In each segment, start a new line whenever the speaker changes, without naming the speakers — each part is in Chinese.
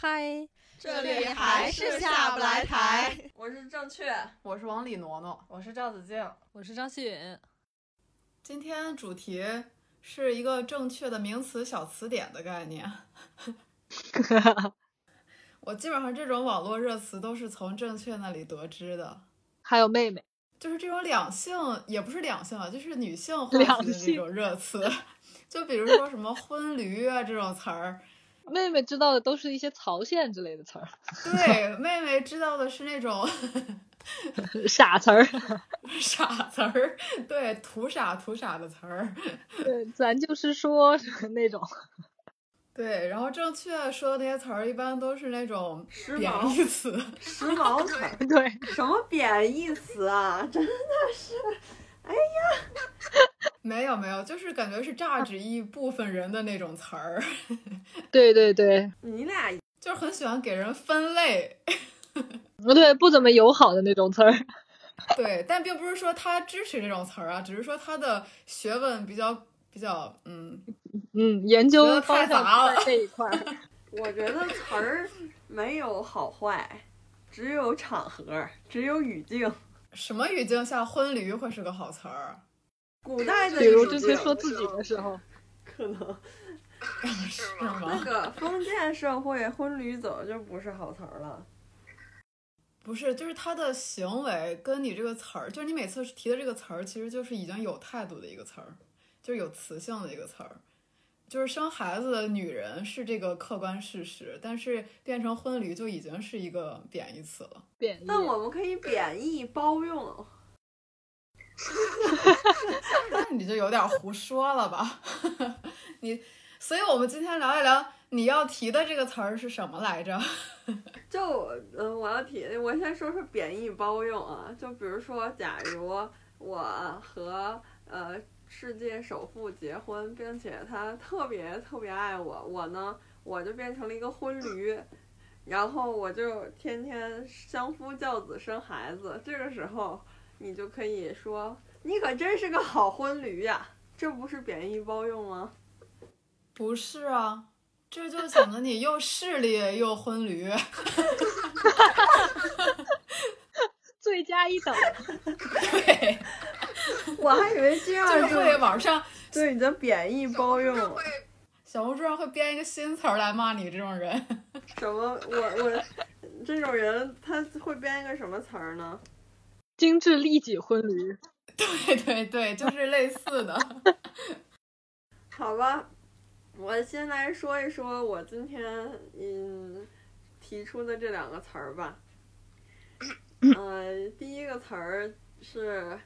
嗨，
这里还是下不来台。
我是正确，
我是王李挪挪，
我是赵子静，
我是张希允。
今天主题是一个正确的名词小词典的概念。我基本上这种网络热词都是从正确那里得知的。
还有妹妹，
就是这种两性，也不是两性啊，就是女性话题的这种热词。就比如说什么“婚驴”啊这种词儿，
妹妹知道的都是一些曹县之类的词儿。
对，妹妹知道的是那种
傻词儿，
傻词儿，对，土傻土傻的词儿。
对，咱就是说那种。
对，然后正确说的那些词儿，一般都是那种贬义词、
时髦词。
对，
什么贬义词啊？真的是，哎呀。
没有没有，就是感觉是榨指一部分人的那种词儿。
对对对，
你俩
就是很喜欢给人分类，
不对，不怎么友好的那种词儿。
对，但并不是说他支持这种词儿啊，只是说他的学问比较比较，嗯
嗯，研究
太杂了
这一块。
我觉得词儿没有好坏，只有场合，只有语境。
什么语境下婚驴会是个好词儿？
古代的，
比如这些说自己的时候，
可能
是吗？
那个封建社会，婚驴走就不是好词儿了。
不是，就是他的行为跟你这个词儿，就是你每次提的这个词儿，其实就是已经有态度的一个词儿，就是有词性的一个词儿。就是生孩子的女人是这个客观事实，但是变成婚驴就已经是一个贬义词了。
贬义。
但我们可以贬义包用。
那你就有点胡说了吧？你，所以我们今天聊一聊你要提的这个词儿是什么来着？
就嗯，我要提，我先说说贬义包用啊。就比如说，假如我和呃世界首富结婚，并且他特别特别爱我，我呢我就变成了一个婚驴，然后我就天天相夫教子生孩子，这个时候。你就可以说，你可真是个好婚驴呀，这不是贬义包用吗？
不是啊，这就显得你又势利又婚驴，
罪加一等。
对，
我还以为这样
就会网上
对你的贬义包用，
小红书上会编一个新词儿来骂你这种人。
什么？我我这种人他会编一个什么词儿呢？
精致利己婚驴，
对对对，就是类似的。
好吧，我先来说一说我今天嗯提出的这两个词儿吧。呃，第一个词儿是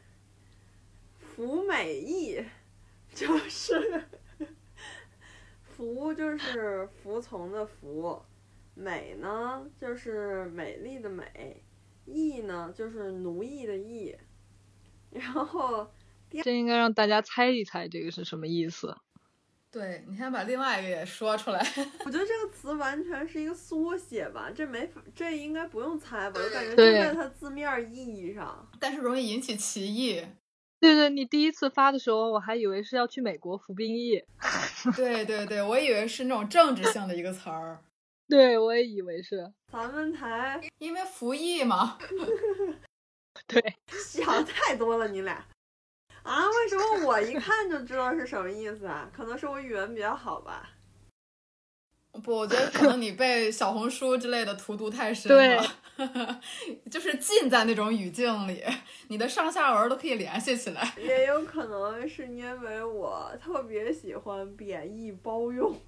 “服美役”，就是“服”就是服从的“服”，“美”呢就是美丽的“美”。役呢，就是奴役的役，然后
这应该让大家猜一猜，这个是什么意思？
对你先把另外一个也说出来。
我觉得这个词完全是一个缩写吧，这没法，这应该不用猜吧？我感觉就在它字面意义上，
但是容易引起歧义。
对对，你第一次发的时候，我还以为是要去美国服兵役。
对对对，我以为是那种政治性的一个词儿。
对，我也以为是
咱们台，
因为服役嘛。
对，
想太多了，你俩啊？为什么我一看就知道是什么意思啊？可能是我语文比较好吧。
不，我觉得可能你被小红书之类的荼毒太深了。对，就是浸在那种语境里，你的上下文都可以联系起来。
也有可能是因为我特别喜欢贬义包用。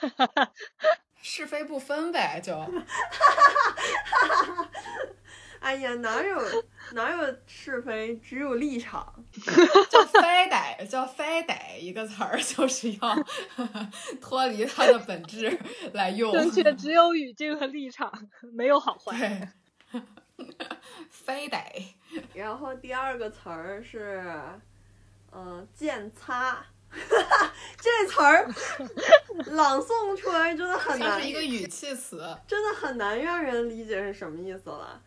是非不分呗，就。
哎呀，哪有哪有是非，只有立场。
叫非得叫非得一个词儿，就是要 脱离它的本质来用。
正确，只有语境和立场，没有好
坏。非得。
然后第二个词儿是，嗯，见擦。这词儿朗诵出来真的很难，
是一个语气词，
真的很难让人理解是什么意思了。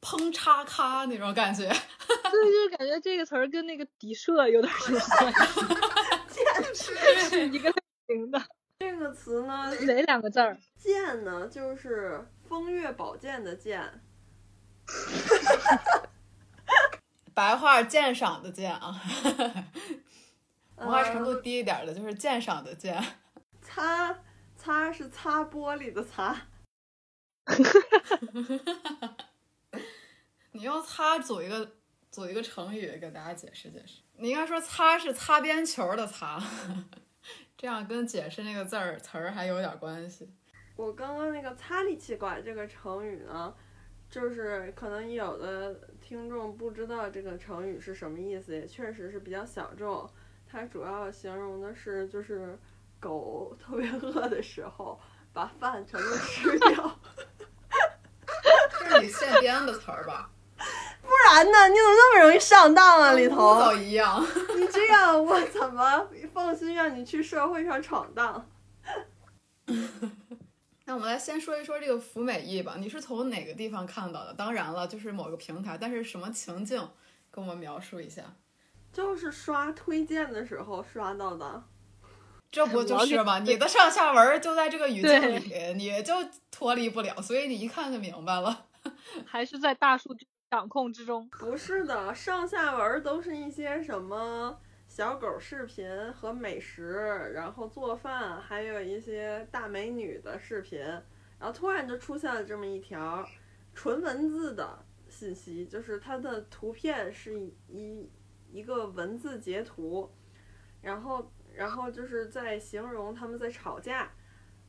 砰嚓咔那种感觉，对，
就是感觉这个词儿跟那个底射有点像，
简直
是一个类型的。
这个词词呢，
哪两个字儿？
剑呢，就是风月宝剑的剑。
白话鉴赏的鉴啊，文化程度
呃
低一点的就是鉴赏的鉴。
擦擦是擦玻璃的擦。
你用“擦”组一个组一个成语给大家解释解释。你应该说“擦”是擦边球的“擦”，这样跟解释那个字儿词儿还有点关系。
我刚刚那个“擦力气管”这个成语呢，就是可能有的听众不知道这个成语是什么意思，也确实是比较小众。它主要形容的是就是狗 特别饿的时候，把饭全都吃掉。
这是你现编的词儿吧？
不然呢？你怎么那么容易上当啊，里头
污？糟一样。
你这样我怎么放心让你去社会上闯荡？
那我们来先说一说这个服美役吧，你是从哪个地方看到的？当然了，就是某个平台，但是什么情境，跟我们描述一下。
就是刷推荐的时候刷到的。
这不就是吗？你的上下文就在这个语境里，你就脱离不了，所以你一看就明白了。
还是在大数据掌控之中？
不是的，上下文儿都是一些什么小狗视频和美食，然后做饭，还有一些大美女的视频，然后突然就出现了这么一条纯文字的信息，就是它的图片是一一一个文字截图，然后然后就是在形容他们在吵架，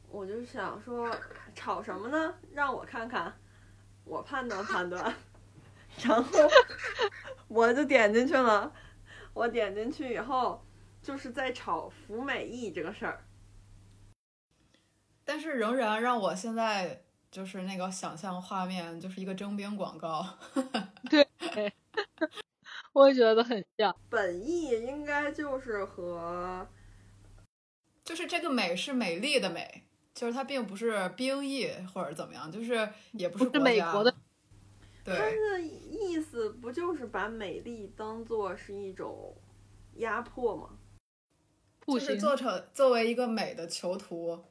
我就想说吵什么呢？让我看看，我判断判断。然后我就点进去了，我点进去以后，就是在吵服美役这个事儿。
但是仍然让我现在就是那个想象画面，就是一个征兵广告。
我也觉得很像。
本意应该就是和
就是这个美是美丽的美，就是它并不是兵役或者怎么样，就是也不是
不是
国家
美国的，
它
对，
的意思，不就是把美丽当做是一种压迫吗？
就是做成作为一个美的囚徒。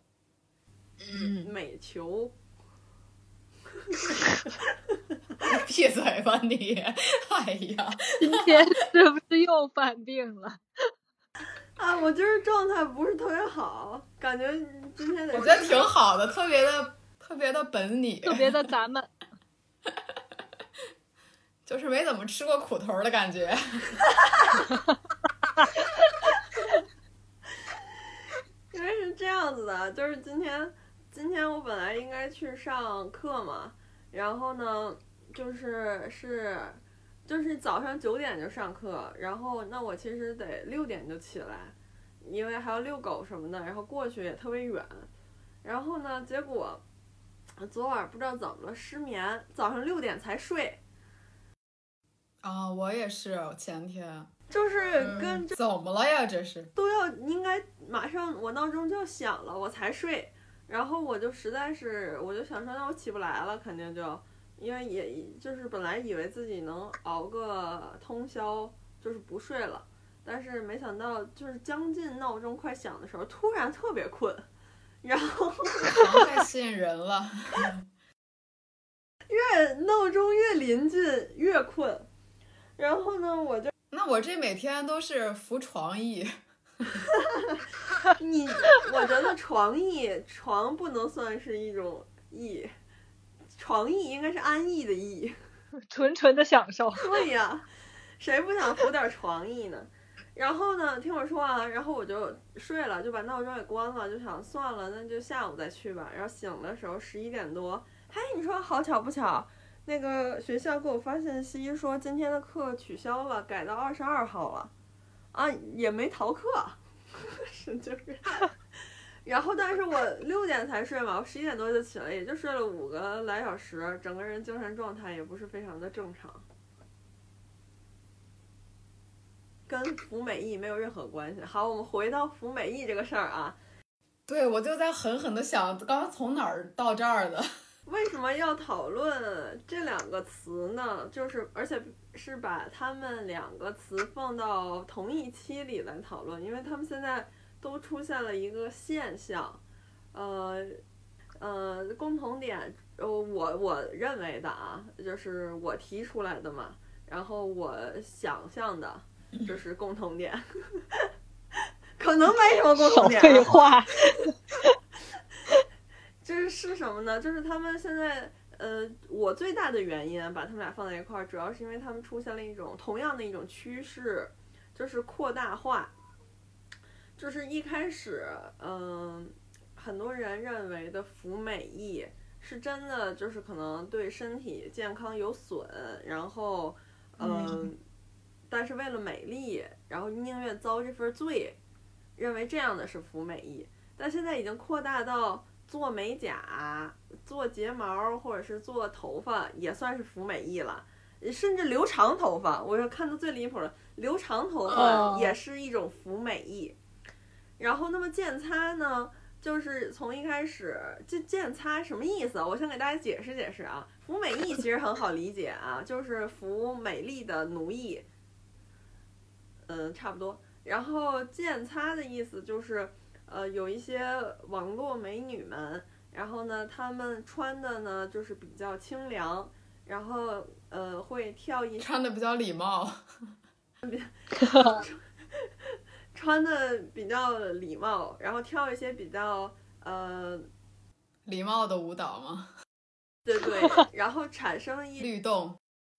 嗯，
美球，
闭嘴吧你！哎呀，
今天是不是又犯病了？
啊，我今儿状态不是特别好，感觉今天得
我觉得挺好的，特别的特别的本你，
特别的咱们，
就是没怎么吃过苦头的感觉。
因为是这样子的，就是今天，今天我本来应该去上课嘛，然后呢，就是是，就是早上九点就上课，然后那我其实得六点就起来，因为还要遛狗什么的，然后过去也特别远，然后呢，结果昨晚不知道怎么了失眠，早上六点才睡，
啊，我也是，前天。
就是跟
嗯怎么了呀？这是
都要应该马上我闹钟就要响了，我才睡。然后我就实在是，我就想说，那我起不来了，肯定就，因为也就是本来以为自己能熬个通宵，就是不睡了，但是没想到就是将近闹钟快响的时候，突然特别困，然后
太吸引人了。
越闹钟越临近越困，然后呢，我就
那我这每天都是服床役，
你，我觉得床艺床不能算是一种艺，床艺应该是安逸的逸。
纯纯的享受。
对呀，谁不想服点床艺呢？然后呢，听我说啊，然后我就睡了，就把闹钟给关了，就想算了，那就下午再去吧。然后醒的时候十一点多，嘿，你说好巧不巧，那个学校给我发信息说今天的课取消了，改到二十二号了，啊，也没逃课，是就是。然后，但是我六点才睡嘛，我十一点多就起来，也就睡了五个来小时，整个人精神状态也不是非常的正常，跟服美役没有任何关系。好，我们回到服美役这个事儿啊，
对我就在狠狠的想，刚刚从哪儿到这儿的？
为什么要讨论这两个词呢？就是而且是把他们两个词放到同一期里来讨论，因为他们现在都出现了一个现象，呃呃，共同点，呃，我我认为的啊，就是我提出来的嘛，然后我想象的，就是共同点，可能没什么共同点、
废话。
就是是什么呢？就是他们现在，呃，我最大的原因把他们俩放在一块儿，主要是因为他们出现了一种同样的一种趋势，就是扩大化。就是一开始，嗯、很多人认为的服美役是真的，就是可能对身体健康有损，然后，嗯、
嗯
但是为了美丽，然后宁愿遭这份罪，认为这样的是服美役。但现在已经扩大到做美甲、做睫毛或者是做头发也算是服美役了，甚至留长头发，我是看到最离谱了，留长头发
哦
也是一种服美役。然后，那么剑擦呢，就是从一开始，这剑擦什么意思啊？我先给大家解释解释啊。服美役其实很好理解啊，就是服美丽的奴役，嗯，差不多。然后剑擦的意思就是，呃，有一些网络美女们，然后呢，她们穿的呢就是比较清凉，然后呃会跳一
穿的比较礼貌
穿的比较礼貌，然后跳一些比较呃
礼貌的舞蹈吗？
对对，然后产生一
律动，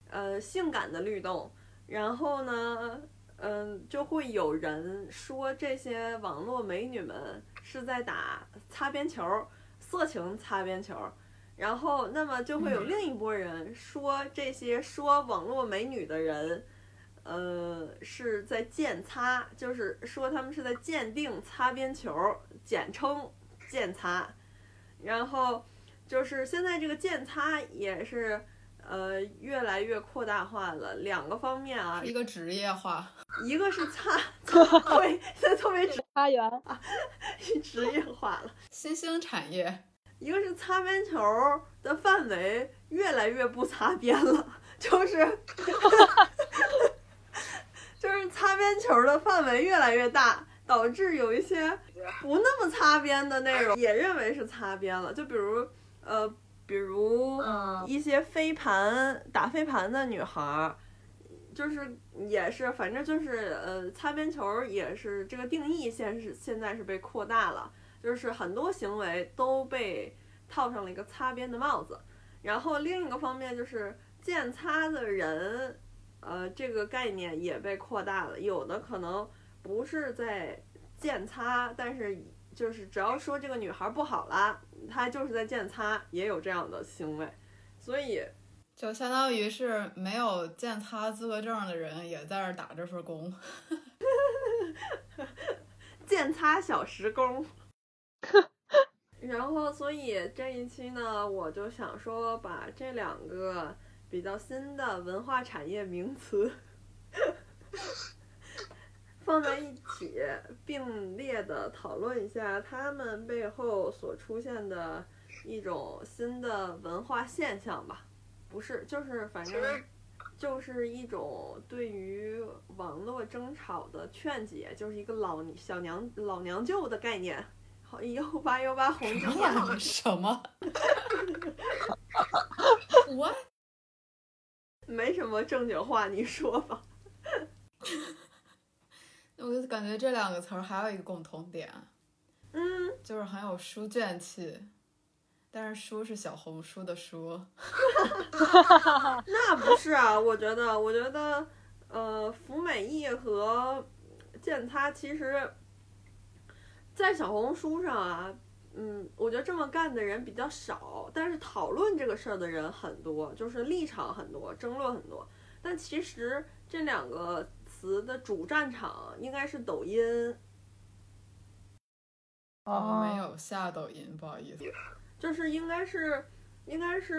呃性感的律动，然后呢，嗯，就会有人说这些网络美女们是在打擦边球，色情擦边球。然后，那么就会有
嗯
另一波人说这些说网络美女的人，呃，是在鉴擦，就是说他们是在鉴定擦边球，简称鉴擦。然后就是现在这个鉴擦也是呃越来越扩大化了，两个方面啊，
一个职业化。
一个是擦，擦对，现在特别职
花园，
职业化了。
新兴产业，
一个是擦边球的范围越来越不擦边了，就是就是擦边球的范围越来越大，导致有一些不那么擦边的内容也认为是擦边了。就比如呃，比如
嗯
一些飞盘打飞盘的女孩儿。就是也是，反正就是呃，擦边球也是这个定义，现是现在是被扩大了，就是很多行为都被套上了一个擦边的帽子。然后另一个方面就是见擦的人，呃，这个概念也被扩大了。有的可能不是在见擦，但是就是只要说这个女孩不好啦，她就是在建擦，也有这样的行为。所以
就相当于是没有鉴擦资格证的人也在这儿打这份工。
建擦小时工。然后，所以这一期呢，我就想说，把这两个比较新的文化产业名词放在一起，并列的讨论一下他们背后所出现的一种新的文化现象吧。不是，就是反正就是一种对于网络争吵的劝解，就是一个老小娘老娘舅的概念。好，幺八幺八红就
呀，什么？我
没什么正经话，你说吧。
我就感觉这两个词儿还有一个共同点，
嗯，
就是很有书卷气，但是书是小红书的书。
那不是啊，我觉得，我觉得，呃，福美役和见他其实，在小红书上啊，嗯，我觉得这么干的人比较少，但是讨论这个事儿的人很多，就是立场很多，争论很多。但其实这两个词的主战场应该是抖音，
我没有下抖音，不好意思。
就是应该是。应该是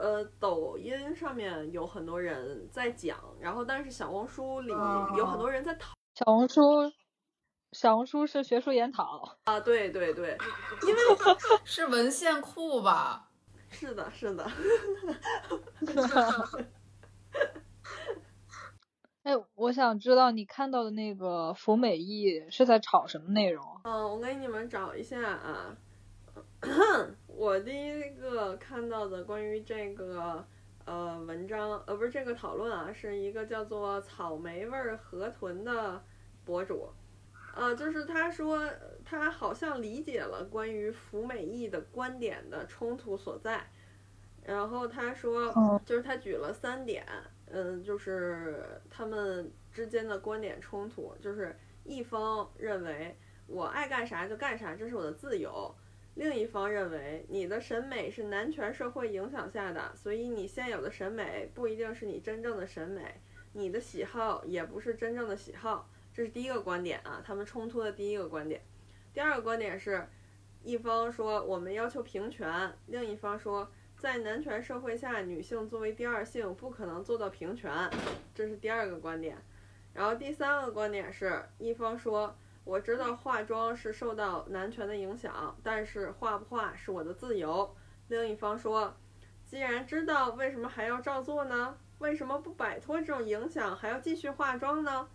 呃，抖音上面有很多人在讲，然后但是小红书里有很多人在讨
小红书，小红书是学术研讨。
啊，对对对，因为
是文献库吧？
是的，是的，
哎，我想知道你看到的那个服美役是在炒什么内容？
嗯，我给你们找一下啊，我第一个看到的关于这个呃文章，呃不是这个讨论啊，是一个叫做草莓味儿河豚的博主，呃，就是他说他好像理解了关于服美役的观点的冲突所在，然后他说，就是他举了三点，嗯，嗯就是他们之间的观点冲突，就是一方认为我爱干啥就干啥，这是我的自由。另一方认为，你的审美是男权社会影响下的，所以你现有的审美不一定是你真正的审美，你的喜好也不是真正的喜好。这是第一个观点啊，他们冲突的第一个观点。第二个观点是，一方说我们要求平权，另一方说在男权社会下，女性作为第二性不可能做到平权，这是第二个观点。然后第三个观点是一方说。我知道化妆是受到男权的影响，但是化不化是我的自由。另一方说，既然知道，为什么还要照做呢？为什么不摆脱这种影响，还要继续化妆呢？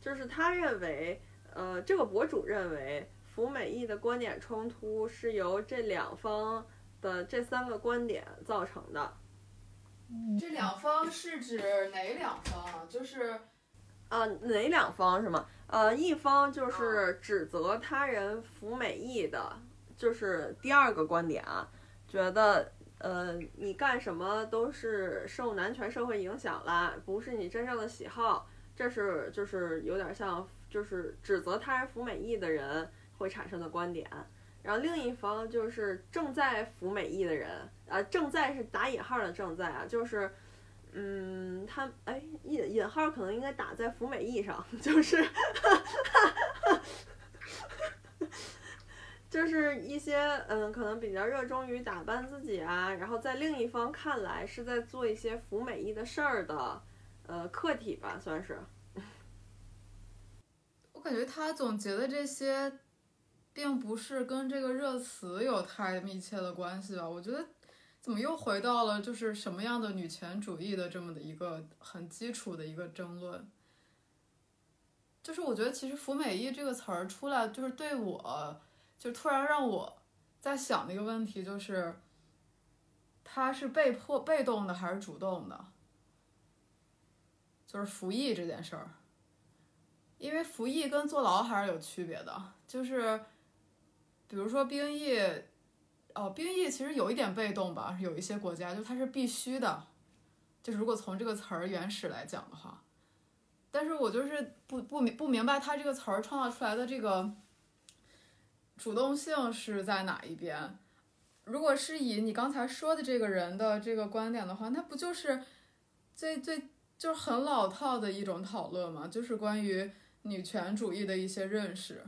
就是他认为，呃，这个博主认为，服美役的观点冲突是由这两方的这三个观点造成的。
这两方是指哪两方啊？就是。
啊，哪两方是吗？呃，一方就是指责他人服美役的，就是第二个观点啊，觉得呃你干什么都是受男权社会影响啦，不是你真正的喜好，这是就是有点像就是指责他人服美役的人会产生的观点。然后另一方就是正在服美役的人，呃，正在是打引号的正在啊，就是。嗯，他哎引引号可能应该打在服美役上，就是，就是一些嗯，可能比较热衷于打扮自己啊，然后在另一方看来是在做一些服美役的事儿的，呃，客体吧，算是。
我感觉他总结的这些，并不是跟这个热词有太密切的关系吧？我觉得。怎么又回到了就是什么样的女权主义的这么的一个很基础的一个争论？就是我觉得其实“服美役”这个词儿出来，就是对我，就突然让我在想的一个问题，就是他是被迫、被动的还是主动的？就是服役这件事儿，因为服役跟坐牢还是有区别的，就是比如说兵役。哦，兵役其实有一点被动吧，有一些国家就它是必须的，就是如果从这个词儿原始来讲的话，但是我就是不不明不明白它这个词儿创造出来的这个主动性是在哪一边？如果是以你刚才说的这个人的这个观点的话，那不就是最最就是很老套的一种讨论吗？就是关于女权主义的一些认识，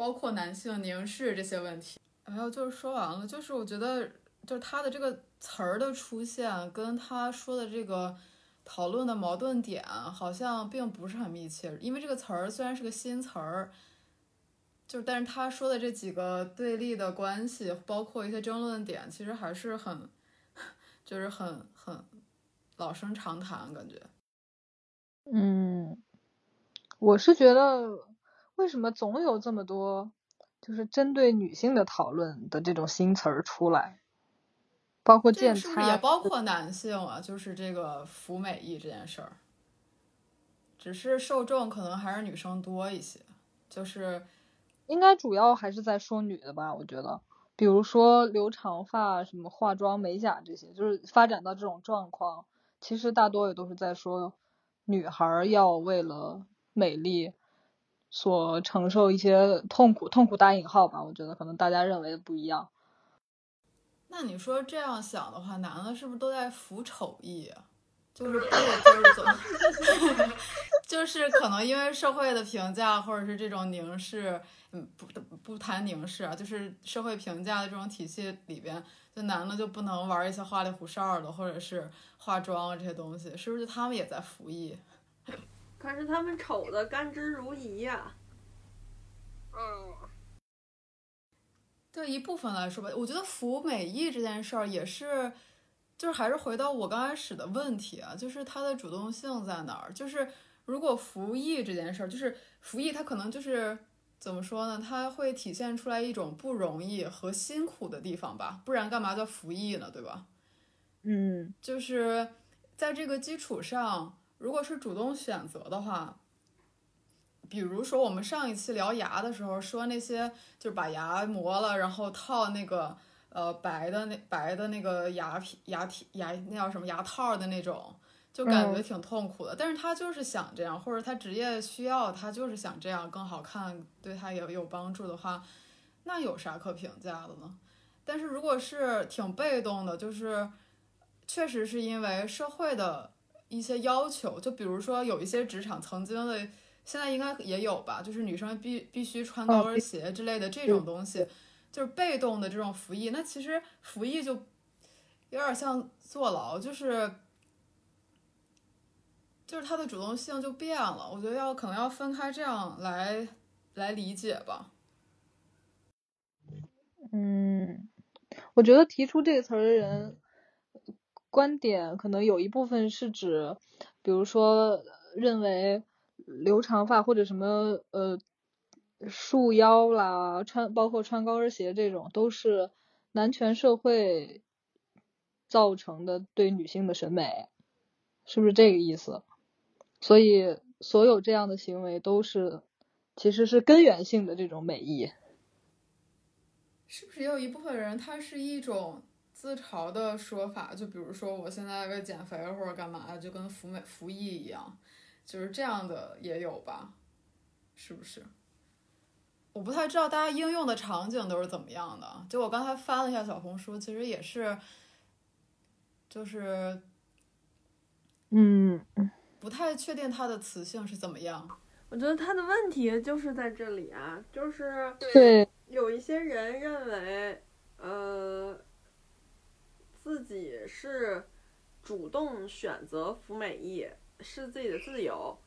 包括男性凝视这些问题。没有，就是说完了。就是我觉得，就是他的这个词儿的出现，跟他说的这个讨论的矛盾点，好像并不是很密切。因为这个词儿虽然是个新词儿，就是但是他说的这几个对立的关系，包括一些争论点，其实还是很，就是很很老生常谈感觉。
嗯，我是觉得，为什么总有这么多？就是针对女性的讨论的这种新词儿出来，包括建
差，也包括男性啊。就是这个服美役这件事儿，只是受众可能还是女生多一些。就是
应该主要还是在说女的吧，我觉得，比如说留长发、什么化妆、美甲这些，就是发展到这种状况，其实大多也都是在说女孩要为了美丽。所承受一些痛苦，痛苦打引号吧，我觉得可能大家认为的不一样。
那你说这样想的话，男的是不是都在服丑役？就是不就是，就是可能因为社会的评价，或者是这种凝视，嗯，不不谈凝视啊，就是社会评价的这种体系里边，就男的就不能玩一些花里胡哨的，或者是化妆这些东西，是不是他们也在服役？
可是他们丑的甘之如饴呀。
嗯，
对一部分来说吧，我觉得服美役这件事儿也是，就是还是回到我刚开始的问题啊，就是它的主动性在哪儿？就是如果服役这件事儿，就是服役，它可能就是怎么说呢？它会体现出来一种不容易和辛苦的地方吧，不然干嘛叫服役呢？对吧？
嗯
就是在这个基础上，如果是主动选择的话，比如说我们上一期聊牙的时候说那些，就是把牙磨了，然后套那个呃白的那白的那个牙皮牙体牙那叫什么牙套的那种，就感觉挺痛苦的。但是他就是想这样，或者他职业需要，他就是想这样更好看，对他也有帮助的话，那有啥可评价的呢？但是如果是挺被动的，就是确实是因为社会的一些要求，就比如说有一些职场曾经的，现在应该也有吧，就是女生必必须穿高跟鞋之类的这种东西，就是被动的这种服役。那其实服役就有点像坐牢，就是就是他的主动性就变了。我觉得要可能要分开这样来来理解吧。
嗯，我觉得提出这个词儿的人观点，可能有一部分是指，比如说认为留长发或者什么呃束腰啦，穿包括穿高跟鞋这种，都是男权社会造成的对女性的审美，是不是这个意思？所以所有这样的行为都是其实是根源性的这种美意。
是不是也有一部分人，他是一种自嘲的说法？就比如说，我现在为减肥或者干嘛，就跟服美服役一样，就是这样的也有吧？是不是？我不太知道大家应用的场景都是怎么样的。就我刚才翻了一下小红书，其实也是，就是
嗯，
不太确定它的词性是怎么样。
我觉得他的问题就是在这里啊，就是
对，
有一些人认为，呃，自己是主动选择服美役，是自己的自由，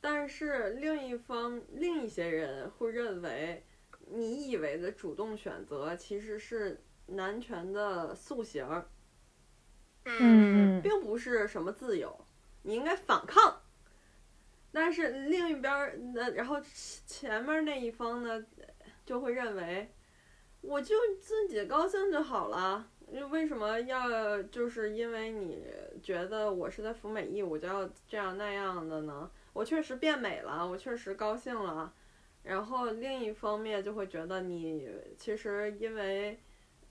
但是另一方另一些人会认为，你以为的主动选择其实是男权的塑形，
嗯嗯
并不是什么自由，你应该反抗。但是另一边儿，那然后前面那一方呢，就会认为，我就自己高兴就好了。为什么要就是因为你觉得我是在服美役，我就要这样那样的呢？我确实变美了，我确实高兴了。然后另一方面就会觉得你其实因为，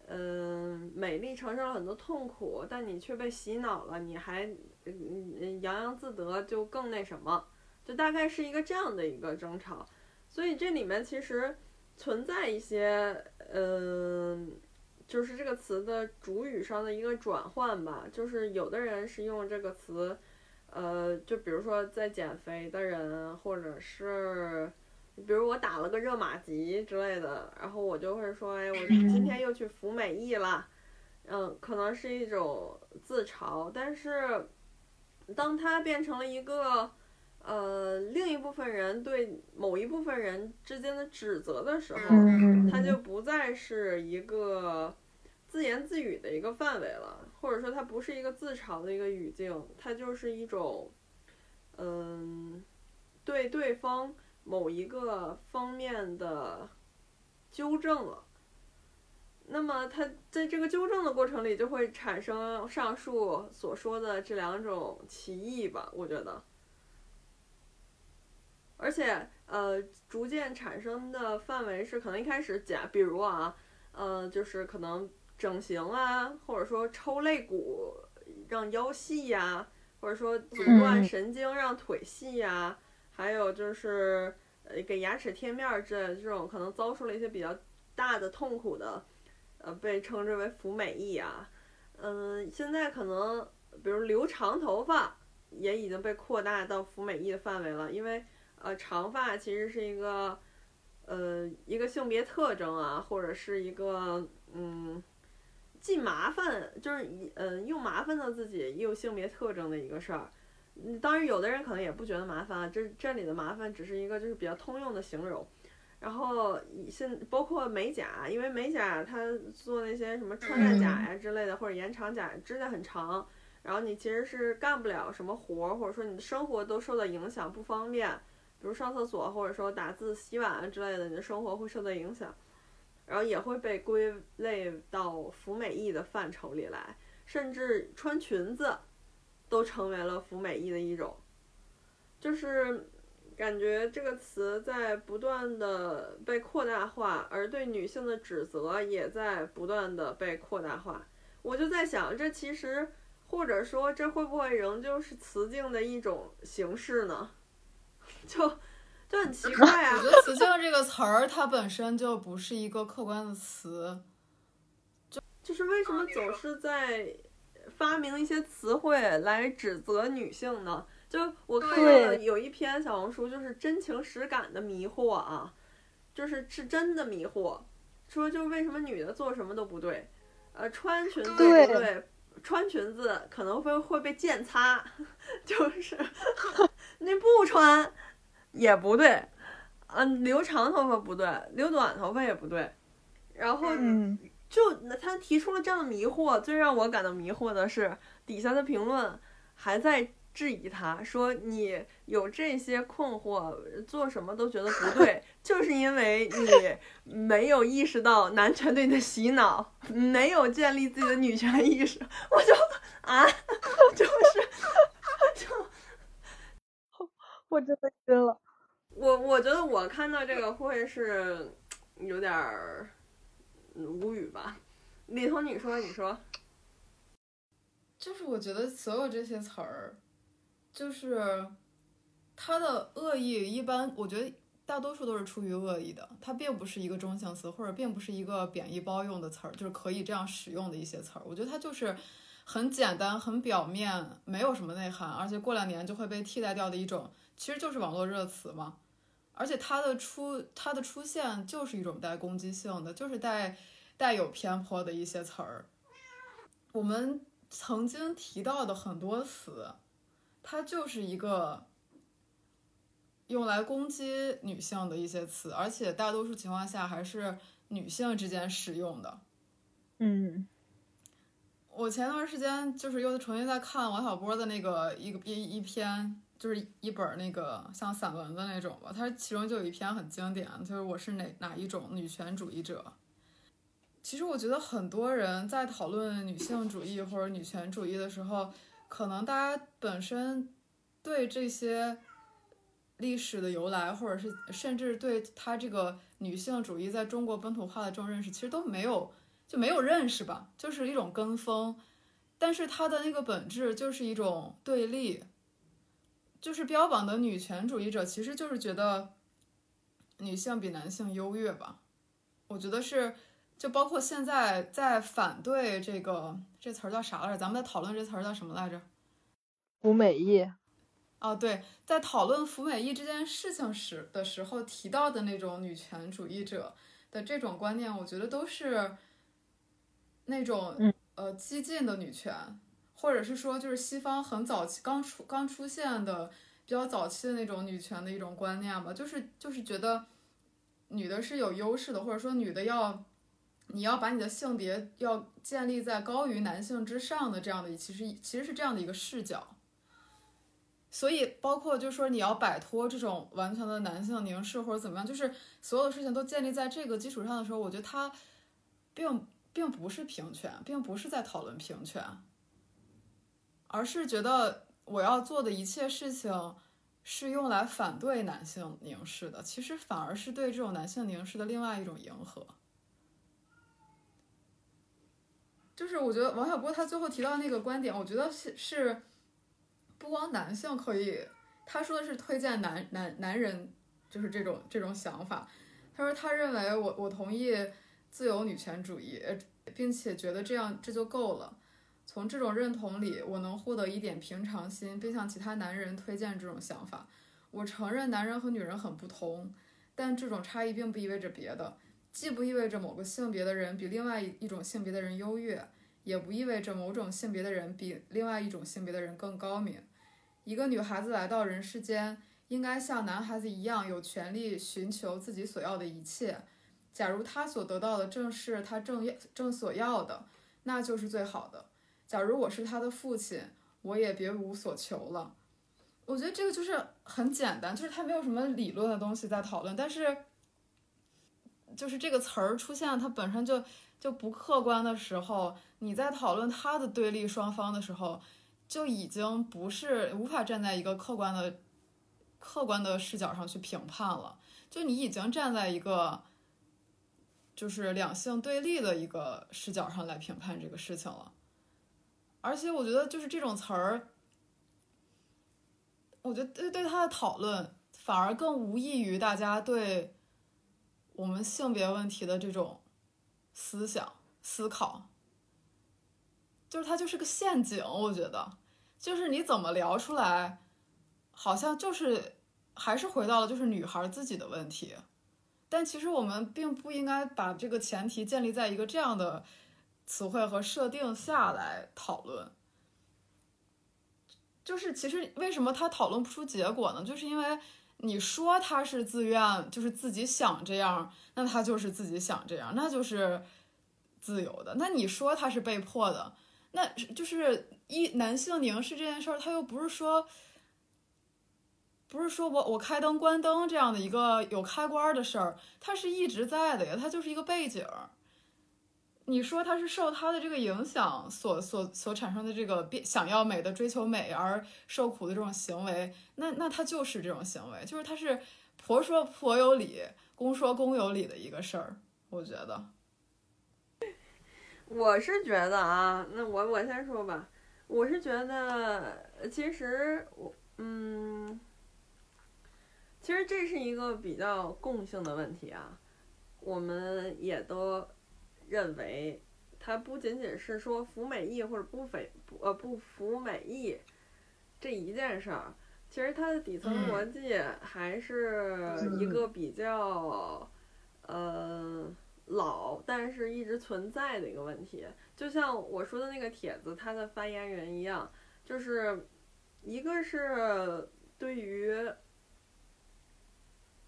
嗯、美丽承受了很多痛苦，但你却被洗脑了，你还嗯洋洋自得，就更那什么。就大概是一个这样的一个争吵，所以这里面其实存在一些，嗯、就是这个词的主语上的一个转换吧。就是有的人是用这个词，呃，就比如说在减肥的人，或者是比如我打了个热玛吉之类的，然后我就会说，哎，我今天又去服美役了，嗯，可能是一种自嘲，但是当它变成了一个。呃，另一部分人对某一部分人之间的指责的时候，
嗯，
它就不再是一个自言自语的一个范围了，或者说它不是一个自嘲的一个语境，它就是一种，嗯，对对方某一个方面的纠正了。那么，他在这个纠正的过程里，就会产生上述所说的这两种歧义吧，我觉得。而且呃，逐渐产生的范围是可能一开始假，比如啊，呃，就是可能整形啊，或者说抽肋骨让腰细呀、或者说阻断神经让腿细呀、还有就是呃给牙齿贴面儿之类的这种可能遭受了一些比较大的痛苦的，呃，被称之为服美役啊。嗯、现在可能比如留长头发也已经被扩大到服美役的范围了，因为。呃，长发其实是一个，呃，一个性别特征啊，或者是一个，嗯，既麻烦，就是，嗯，又麻烦到自己，又性别特征的一个事儿。当然，有的人可能也不觉得麻烦啊，这这里的麻烦只是一个就是比较通用的形容。然后现包括美甲，因为美甲它做那些什么穿戴甲呀之类的，或者延长甲，指甲很长，然后你其实是干不了什么活儿，或者说你的生活都受到影响，不方便。比如上厕所或者说打字、洗碗啊之类的，你的生活会受到影响，然后也会被归类到服美役的范畴里来，甚至穿裙子都成为了服美役的一种，就是感觉这个词在不断的被扩大化，而对女性的指责也在不断的被扩大化。我就在想，这其实或者说这会不会仍旧是雌竞的一种形式呢？就就很奇怪啊
我！觉得“雌竞”这个词儿，它本身就不是一个客观的词。
就 就是为什么总是在发明一些词汇来指责女性呢？就我看到了有一篇小红书，就是真情实感的迷惑啊，就是是真的迷惑，说就为什么女的做什么都不对，呃，穿裙子
对
不对，穿裙子可能会会被剑擦，就是 那不穿也不对，嗯、留长头发不对，留短头发也不对，然后
嗯，
就他提出了这样的迷惑，最让我感到迷惑的是，底下的评论还在质疑他，说你有这些困惑，做什么都觉得不对，就是因为你没有意识到男权对你的洗脑，没有建立自己的女权意识。我就啊，就是就
我真的晕了。
我我觉得我看到这个会是有点儿嗯无语吧。李彤，你说，你说。
就是我觉得所有这些词儿，就是它的恶意，一般我觉得大多数都是出于恶意的，它并不是一个中性词，或者并不是一个贬义包用的词儿，就是可以这样使用的一些词儿。我觉得它就是很简单、很表面，没有什么内涵，而且过两年就会被替代掉的一种，其实就是网络热词嘛。而且它的出它的出现就是一种带攻击性的，就是带带有偏颇的一些词儿。我们曾经提到的很多词，它就是一个用来攻击女性的一些词，而且大多数情况下还是女性之间使用的。
嗯，
我前段时间就是又重新在看王小波的那个一个一一篇，就是一本那个像散文的那种吧，它其中就有一篇很经典，就是我是哪哪一种女权主义者。其实我觉得很多人在讨论女性主义或者女权主义的时候，可能大家本身对这些历史的由来，或者是甚至对他这个女性主义在中国本土化的这种认识，其实都没有就没有认识吧，就是一种跟风。但是它的那个本质就是一种对立，就是标榜的女权主义者，其实就是觉得女性比男性优越吧。我觉得是。就包括现在在反对这个这词儿叫啥来着？咱们在讨论这词儿叫什么来着？
服美役。
哦，对，在讨论服美役这件事情时的时候提到的那种女权主义者的这种观念，我觉得都是那种
嗯
呃激进的女权，或者是说就是西方很早期刚出刚出现的比较早期的那种女权的一种观念吧，就是就是觉得女的是有优势的，或者说女的要。你要把你的性别要建立在高于男性之上的这样的，其实其实是这样的一个视角。所以包括就是说你要摆脱这种完全的男性凝视或者怎么样，就是所有的事情都建立在这个基础上的时候，我觉得它并并不是平权，并不是在讨论平权，而是觉得我要做的一切事情是用来反对男性凝视的，其实反而是对这种男性凝视的另外一种迎合。就是我觉得王小波他最后提到那个观点，我觉得是是不光男性可以，他说的是推荐男男男人，就是这种这种想法。他说他认为我我同意自由女权主义，并且觉得这样这就够了。从这种认同里，我能获得一点平常心，并向其他男人推荐这种想法。我承认男人和女人很不同，但这种差异并不意味着别的。既不意味着某个性别的人比另外一种性别的人优越，也不意味着某种性别的人比另外一种性别的人更高明。一个女孩子来到人世间，应该像男孩子一样有权利寻求自己所要的一切。假如她所得到的正是她正要正所要的，那就是最好的。假如我是他的父亲，我也别无所求了。我觉得这个就是很简单，就是它没有什么理论的东西在讨论，但是就是这个词儿出现，它本身就就不客观的时候，你在讨论它的对立双方的时候，就已经不是无法站在一个客观的客观的视角上去评判了，就你已经站在一个就是两性对立的一个视角上来评判这个事情了，而且我觉得就是这种词儿。我觉得对对他的讨论反而更无益于大家对我们性别问题的这种思想思考，就是它就是个陷阱。我觉得，就是你怎么聊出来，好像就是还是回到了就是女孩自己的问题，但其实我们并不应该把这个前提建立在一个这样的词汇和设定下来讨论。就是其实为什么他讨论不出结果呢？就是因为你说他是自愿，就是自己想这样，那他就是自己想这样，那就是自由的。那你说他是被迫的，那就是一男性凝视这件事儿，他又不是说，不是说我我开灯关灯这样的一个有开关的事儿，它是一直在的呀，它就是一个背景。你说他是受他的这个影响所所所产生的这个变想要美的追求美而受苦的这种行为，那那他就是这种行为，就是他是婆说婆有理，公说公有理的一个事儿，我觉得。
我是觉得啊，那我我先说吧，我是觉得其实我嗯，其实这是一个比较共性的问题啊，我们也都。认为，它不仅仅是说服美役或者不非不呃不服美役这一件事儿，其实它的底层逻辑还是一个比较呃老但是一直存在的一个问题。就像我说的那个帖子，它的发言人一样，就是一个是对于。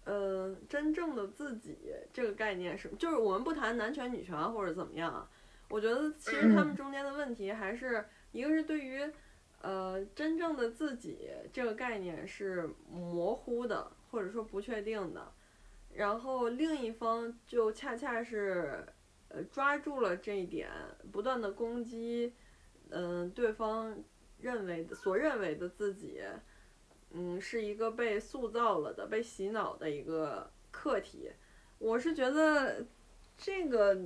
嗯，真正的自己这个概念是，就是我们不谈男权女权或者怎么样啊，我觉得其实他们中间的问题还是一个是对于，呃，真正的自己这个概念是模糊的或者说不确定的，然后另一方就恰恰是，呃，抓住了这一点，不断的攻击，嗯，对方认为的所认为的自己。嗯，是一个被塑造了的、被洗脑的一个课题。我是觉得，这个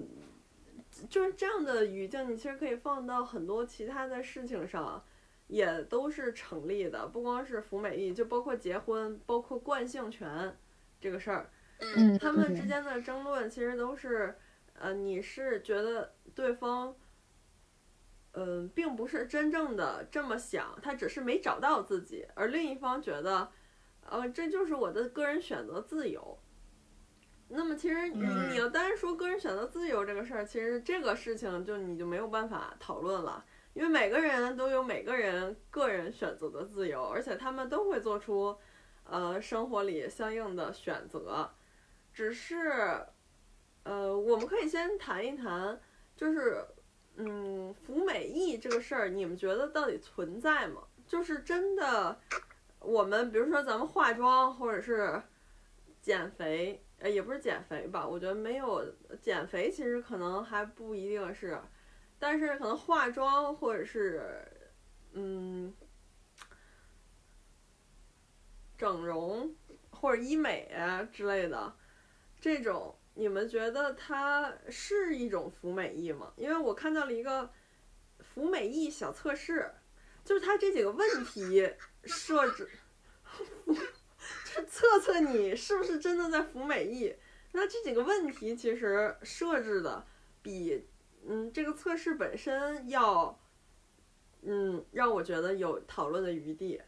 就是这样的语境，你其实可以放到很多其他的事情上，也都是成立的。不光是服美役，就包括结婚，包括惯性权这个事儿，
嗯，
他们之间的争论其实都是，呃，你是觉得对方。嗯，并不是真正的这么想，他只是没找到自己，而另一方觉得，呃，这就是我的个人选择自由。那么，其实你要单说个人选择自由这个事儿，其实这个事情就你就没有办法讨论了，因为每个人都有每个人个人选择的自由，而且他们都会做出，呃，生活里相应的选择。只是，呃，我们可以先谈一谈，就是。嗯，服美役这个事儿，你们觉得到底存在吗？就是真的，我们比如说咱们化妆或者是减肥，呃，也不是减肥吧？我觉得没有减肥，其实可能还不一定是，但是可能化妆或者是嗯整容或者医美啊之类的这种。你们觉得它是一种服美役吗？因为我看到了一个服美役小测试，就是它这几个问题设置，就是测测你是不是真的在服美役。那这几个问题其实设置的比嗯这个测试本身要嗯让我觉得有讨论的余地。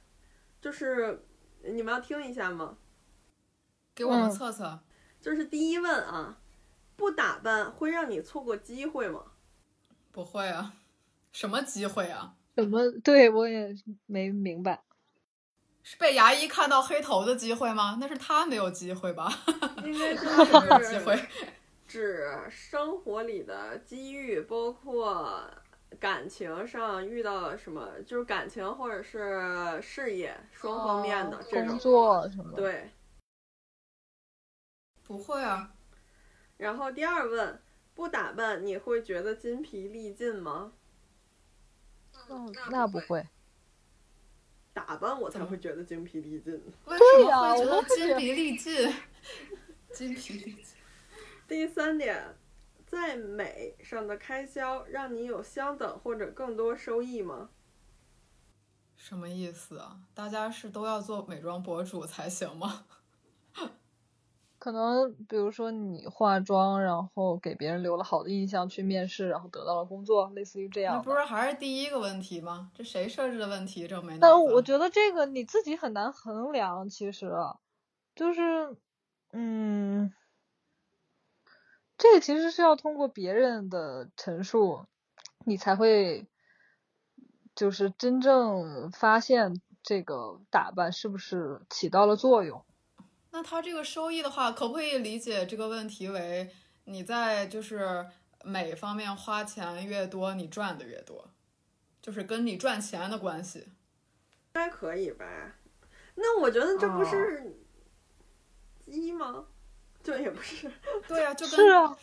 就是你们要听一下吗？
给我们测测。
就是第一问啊，不打扮会让你错过机会吗？
不会啊，什么机会啊？
什么？对我也没明白，
是被牙医看到黑头的机会吗？那是他没有机会吧？
应该 是
机会，
指生活里的机遇，包括感情上遇到什么，就是感情或者是事业双方面的这种
工作什么的。
对。
不会啊。
然后第二问，不打扮你会觉得筋疲力尽吗？
嗯，那不会。
打扮我才会觉得精疲力尽。
为什么会觉
我
得筋疲力尽？筋疲力尽。
第三点，在美上的开销让你有相等或者更多收益吗？
什么意思啊？大家是都要做美妆博主才行吗？
可能比如说你化妆，然后给别人留了好的印象，去面试，然后得到了工作，类似于这样。
那不是还是第一个问题吗？这谁设置的问题？这没脑
但。我觉得这个你自己很难衡量，其实就是，嗯，这个其实是要通过别人的陈述，你才会就是真正发现这个打扮是不是起到了作用。
那他这个收益的话，可不可以理解这个问题为你在就是美方面花钱越多，你赚的越多，就是跟你赚钱的关系？
应该可以吧？那我觉得这不是鸡吗？就也不是。
对呀、就跟
是啊，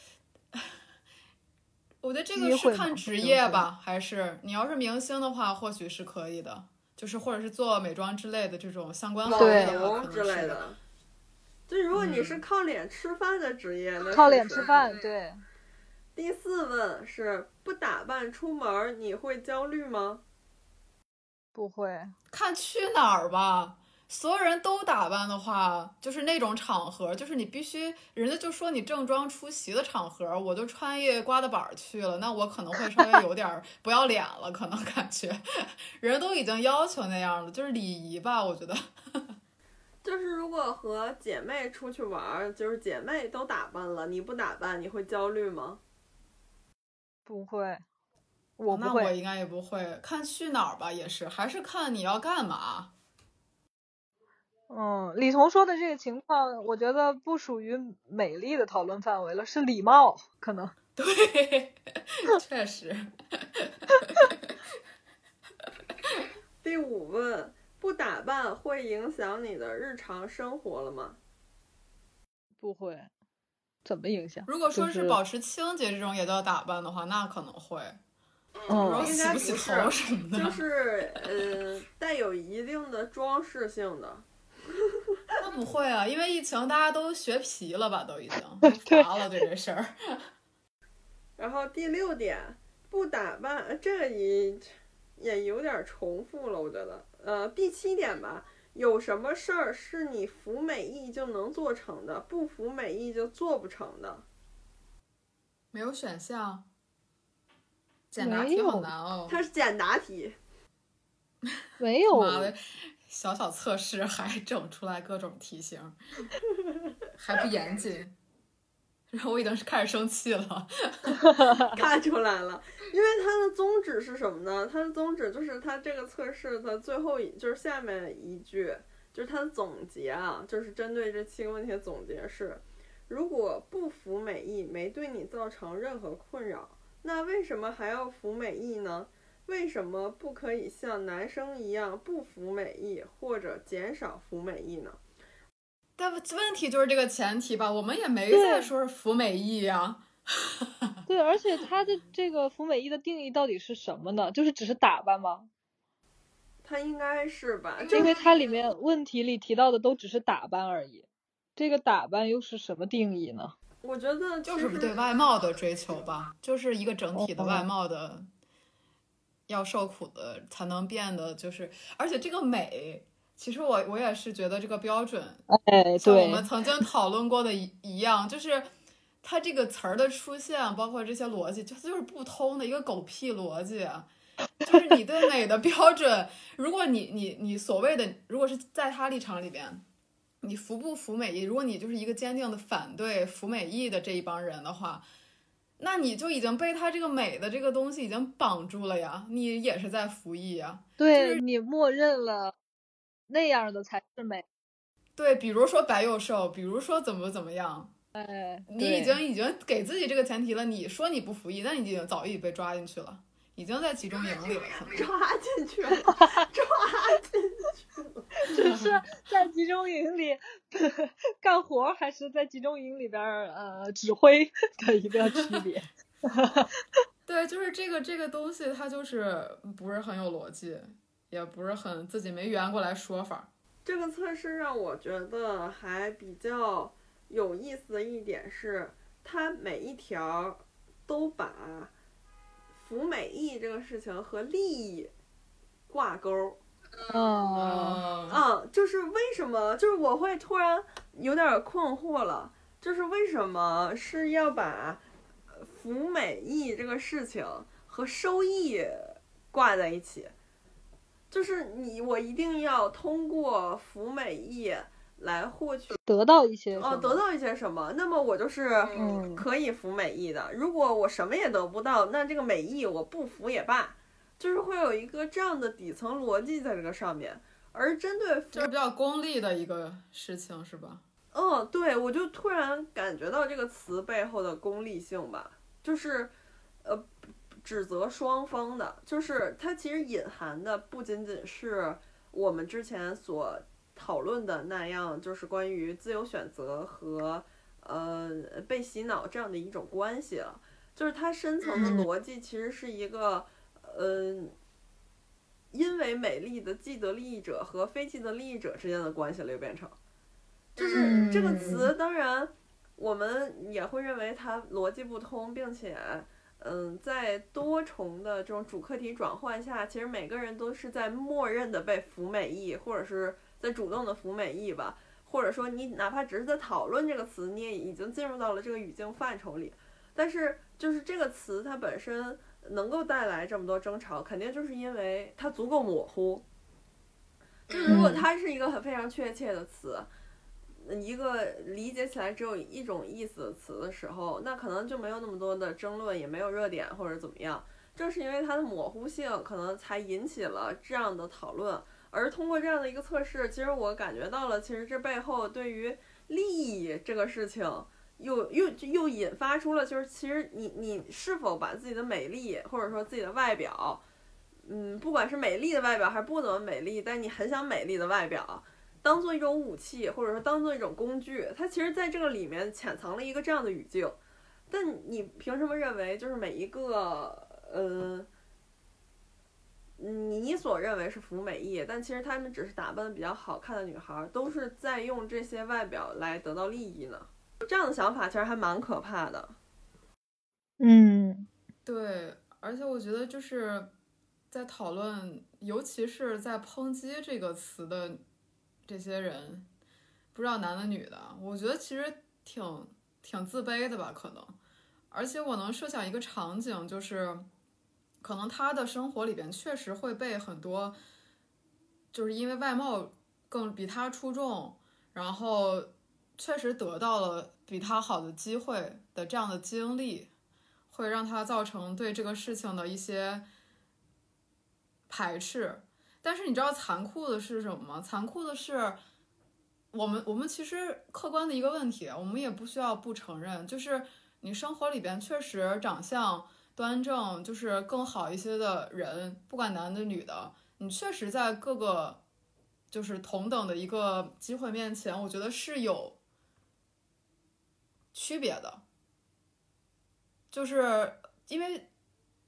我觉得这个是看职业吧，还是你要是明星的话，或许是可以的，就是或者是做美妆之类的这种相关行业
之
可能是
类的。就如果你是
嗯
靠脸吃饭的职业，那
靠脸吃饭，对。
第四问是不打扮出门你会焦虑吗？
不会，
看去哪儿吧。所有人都打扮的话，就是那种场合，就是你必须，人家就说你正装出席的场合，我就穿一刮的板儿去了，那我可能会稍微有点儿不要脸了，可能感觉，人都已经要求那样了，就是礼仪吧，我觉得。
就是如果和姐妹出去玩儿，就是姐妹都打扮了，你不打扮，你会焦虑吗？
不会，我不
那我。应该也不会，看去哪儿吧，也是，还是看你要干嘛。
嗯，李彤说的这个情况，我觉得不属于美丽的讨论范围了，是礼貌可能。
对，确实。
第五问，不打扮会影响你的日常生活了吗？
不会，怎么影响？
如果说
是
保持清洁这种也叫打扮的话，那可能会。
嗯，
应
洗不洗
该
么的，
就是呃，带有一定的装饰性的。
那不会啊，因为疫情大家都学皮了吧，都已经 都乏了对这事儿。
然后第六点，不打扮，呃这个也也有点重复了，我觉得。呃，第七点吧，有什么事儿是你服美役就能做成的，不服美役就做不成的？
没有选项，简答题好难哦。
它是简答题。
没有。
妈的，小小测试还整出来各种题型，还不严谨，然后我已经是开始生气了。
看出来了，因为它的宗旨是什么呢？它的宗旨就是它这个测试的最后一，就是下面一句，就是它的总结啊，就是针对这七个问题的总结是：如果不服美意没对你造成任何困扰，那为什么还要服美意呢？为什么不可以像男生一样不服美意，或者减少服美意呢？
但问题就是这个前提吧，我们也没在说是服美役呀、
对，而且它的这个服美役的定义到底是什么呢？就是只是打扮吗？
它应该是吧？就
因为它里面问题里提到的都只是打扮而已，这个打扮又是什么定义呢？
我觉得
就是对外貌的追求吧，就是一个整体的
哦
外貌的，要受苦的才能变得就是，而且这个美，其实我我也是觉得这个标准，
哎，对
像我们，曾经讨论过的一一样，就是它这个词儿的出现，包括这些逻辑，就它就是不通的一个狗屁逻辑啊。就是你对美的标准，如果你你你所谓的，如果是在他立场里边，你服不服美意？如果你就是一个坚定的反对服美意的这一帮人的话，那你就已经被他这个美的这个东西已经绑住了呀，你也是在服役呀。
对就是你默认了那样的才是美，
对，比如说白幼瘦，比如说怎么怎么样，
哎，
你已经已经给自己这个前提了。你说你不服役，那你已经早已被抓进去了，已经在集中营里了，
抓进去了，抓进去了。
只是在集中营里干活，还是在集中营里边儿呃指挥的一个区别。
对，就是这个这个东西，它就是不是很有逻辑，也不是很自己没圆过来说法。
这个测试让我觉得还比较有意思的一点是，它每一条都把服美役这个事情和利益挂钩。
嗯，
嗯，就是为什么？就是我会突然有点困惑了，就是为什么是要把呃服美役这个事情和收益挂在一起？就是你，我一定要通过服美役来获取
得到一些
哦，得到一些什么？那么我就是
嗯
可以服美役的。如果我什么也得不到，那这个美役我不服也罢，就是会有一个这样的底层逻辑在这个上面。而针对服
就是比较功利的一个事情，是吧？
嗯，对，我就突然感觉到这个词背后的功利性吧，就是，呃，指责双方的，就是它其实隐含的不仅仅是我们之前所讨论的那样，就是关于自由选择和呃被洗脑这样的一种关系了，就是它深层的
嗯。
逻辑其实是一个，嗯、因为美丽的既得利益者和非既得利益者之间的关系了，又变成。就是这个词，当然我们也会认为它逻辑不通，并且，嗯，在多重的这种主客体转换下，其实每个人都是在默认的被服美役，或者是在主动的服美役吧，或者说你哪怕只是在讨论这个词，你也已经进入到了这个语境范畴里。但是，就是这个词它本身能够带来这么多争吵，肯定就是因为它足够模糊。就如果
嗯
它是一个很非常确切的词，一个理解起来只有一种意思的词的时候，那可能就没有那么多的争论，也没有热点或者怎么样。正是因为它的模糊性，可能才引起了这样的讨论。而通过这样的一个测试，其实我感觉到了，其实这背后对于利益这个事情，又又又引发出了，就是其实你你是否把自己的美丽或者说自己的外表，嗯，不管是美丽的外表还是不怎么美丽，但你很想美丽的外表，当做一种武器，或者说当做一种工具，它其实在这个里面潜藏了一个这样的语境。但你凭什么认为就是每一个呃，你所认为是服美役，但其实他们只是打扮的比较好看的女孩，都是在用这些外表来得到利益呢？这样的想法其实还蛮可怕的。
嗯
对，而且我觉得就是在讨论，尤其是在抨击这个词的这些人，不知道男的女的，我觉得其实挺挺自卑的吧，可能。而且我能设想一个场景，就是可能他的生活里边确实会被很多，就是因为外貌更比他出众，然后确实得到了比他好的机会的这样的经历，会让他造成对这个事情的一些排斥。但是你知道残酷的是什么吗？残酷的是，我们我们其实客观的一个问题，我们也不需要不承认，就是你生活里边确实长相端正，就是更好一些的人，不管男的女的，你确实在各个就是同等的一个机会面前，我觉得是有区别的。就是因为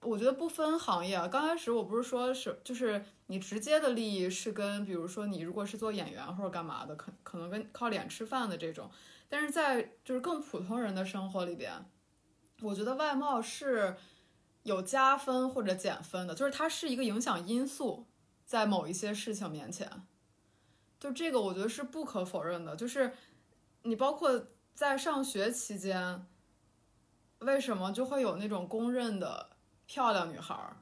我觉得不分行业啊，刚开始我不是说是就是你直接的利益是跟比如说你如果是做演员或者干嘛的，可可能跟靠脸吃饭的这种，但是在就是更普通人的生活里边，我觉得外貌是有加分或者减分的，就是它是一个影响因素，在某一些事情面前，就这个我觉得是不可否认的，就是你包括在上学期间。为什么就会有那种公认的漂亮女孩儿、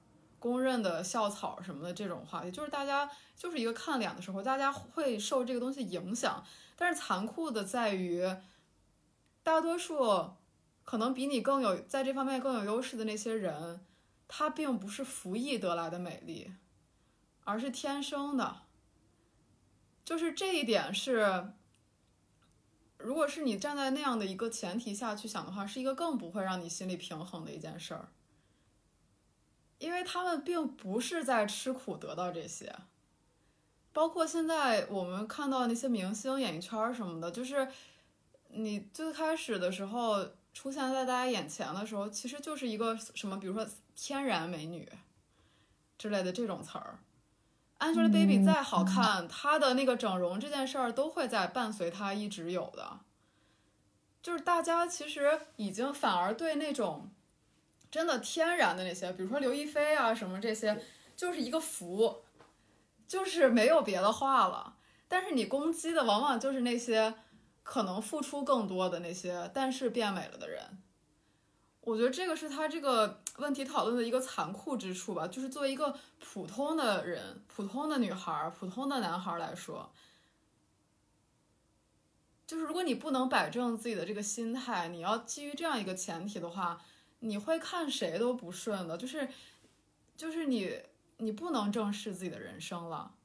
公认的校草什么的这种话题？就是大家就是一个看脸的时候，大家会受这个东西影响。但是残酷的在于，大多数可能比你更有在这方面更有优势的那些人，他并不是服役得来的美丽，而是天生的。就是这一点是。如果是你站在那样的一个前提下去想的话，是一个更不会让你心里平衡的一件事儿。因为他们并不是在吃苦得到这些。包括现在我们看到那些明星、演艺圈什么的，就是你最开始的时候出现在大家眼前的时候，其实就是一个什么，比如说天然美女之类的这种词儿。Angelababy 再好看，她的那个整容这件事儿都会在伴随她一直有的。就是大家其实已经反而对那种真的天然的那些，比如说刘亦菲啊什么这些，就是一个福。就是没有别的话了，但是你攻击的往往就是那些可能付出更多的那些，但是变美了的人。我觉得这个是他这个问题讨论的一个残酷之处吧。就是作为一个普通的人、普通的女孩、普通的男孩来说，就是如果你不能摆正自己的这个心态，你要基于这样一个前提的话，你会看谁都不顺的。就是，就是你。你不能正视自己的人生了，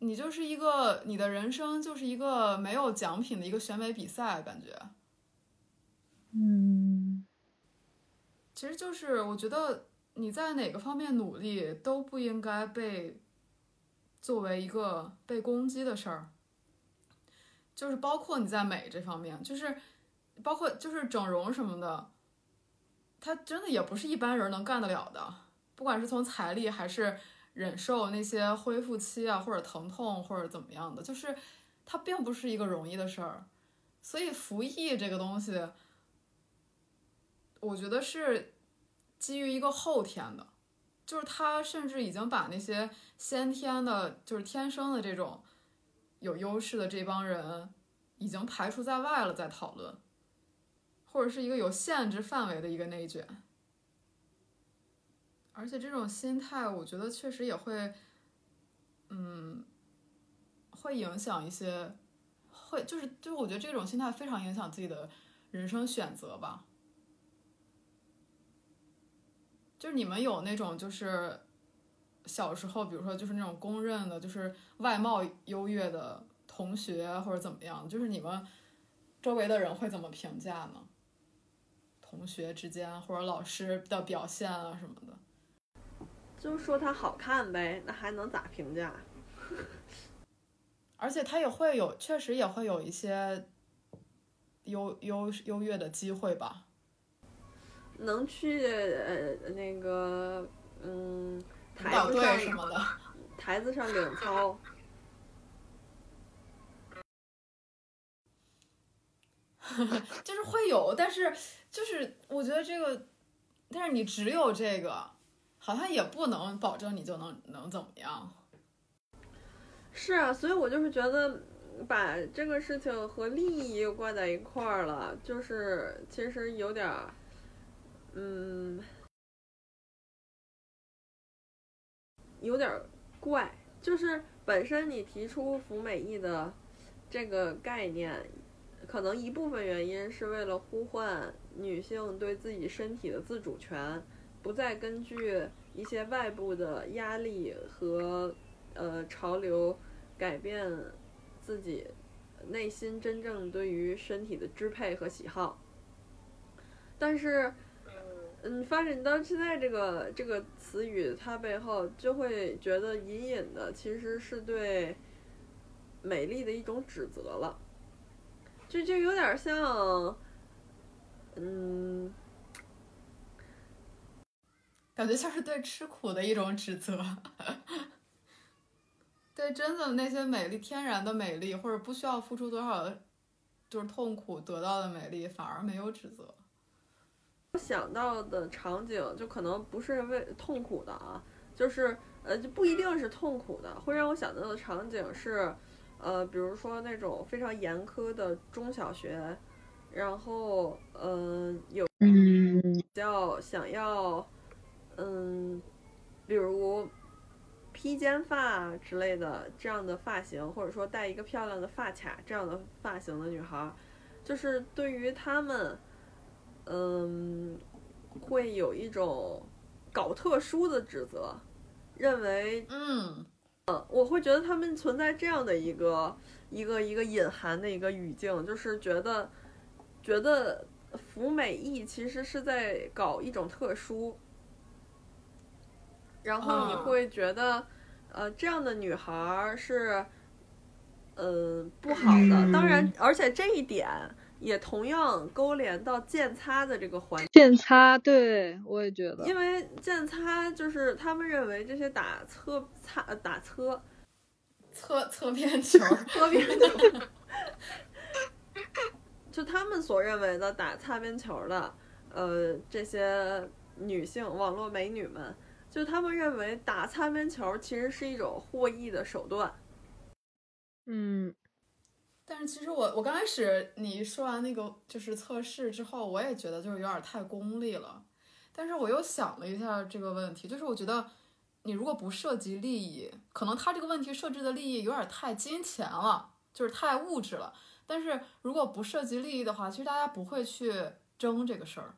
你就是一个你的人生就是一个没有奖品的一个选美比赛，感觉，
嗯，
其实就是我觉得你在哪个方面努力都不应该被作为一个被攻击的事儿，就是包括你在美这方面，就是包括就是整容什么的，他真的也不是一般人能干得了的。不管是从财力还是忍受那些恢复期啊，或者疼痛，或者怎么样的，就是它并不是一个容易的事儿。所以服役这个东西，我觉得是基于一个后天的，就是他甚至已经把那些先天的，就是天生的这种有优势的这帮人，已经排除在外了，在讨论，或者是一个有限制范围的一个内卷。而且这种心态，我觉得确实也会，嗯，会影响一些，会就是就是，我觉得这种心态非常影响自己的人生选择吧。就是你们有那种就是小时候，比如说就是那种公认的，就是外貌优越的同学或者怎么样，就是你们周围的人会怎么评价呢？同学之间或者老师的表现啊什么的。
就说它好看呗，那还能咋评价？
而且它也会有，确实也会有一些优优优越的机会吧。
能去呃那个嗯台
子上什么的，
台子上领操，
就是会有，但是就是我觉得这个，但是你只有这个。好像也不能保证你就能能怎么样。
是啊，所以我就是觉得把这个事情和利益挂在一块儿了，就是其实有点，嗯，有点怪。就是本身你提出服美役的这个概念，可能一部分原因是为了呼唤女性对自己身体的自主权。不再根据一些外部的压力和呃潮流改变自己内心真正对于身体的支配和喜好，但是嗯，发展到现在这个这个词语，它背后就会觉得隐隐的其实是对美丽的一种指责了，就就有点像嗯。
感觉像是对吃苦的一种指责，对真的那些美丽、天然的美丽，或者不需要付出多少就是痛苦得到的美丽，反而没有指责。
我想到的场景就可能不是为痛苦的啊，就是呃，就不一定是痛苦的。会让我想到的场景是，呃，比如说那种非常严苛的中小学，然后嗯，有比较想要。嗯，比如披肩发之类的这样的发型，或者说戴一个漂亮的发卡这样的发型的女孩，就是对于她们，嗯，会有一种搞特殊的指责，认为，
嗯，
嗯，我会觉得他们存在这样的一个一个一个隐含的一个语境，就是觉得觉得服美役其实是在搞一种特殊。然后你
嗯。
会觉得，呃，这样的女孩儿是，呃，不好的。当然
嗯，
而且这一点也同样勾连到剑擦的这个环
剑擦，对我也觉。得，
因为剑擦就是他们认为这些打侧擦呃打侧
侧侧边球，
侧边球，就他们所认为的打擦边球的，呃，这些女性网络美女们，就他们认为打擦边球其实是一种获益的手段。
嗯，
但是其实我我刚开始你说完那个就是测试之后，我也觉得就是有点太功利了。但是我又想了一下这个问题，就是我觉得你如果不涉及利益，可能他这个问题设置的利益有点太金钱了，就是太物质了。但是如果不涉及利益的话，其实大家不会去争这个事儿。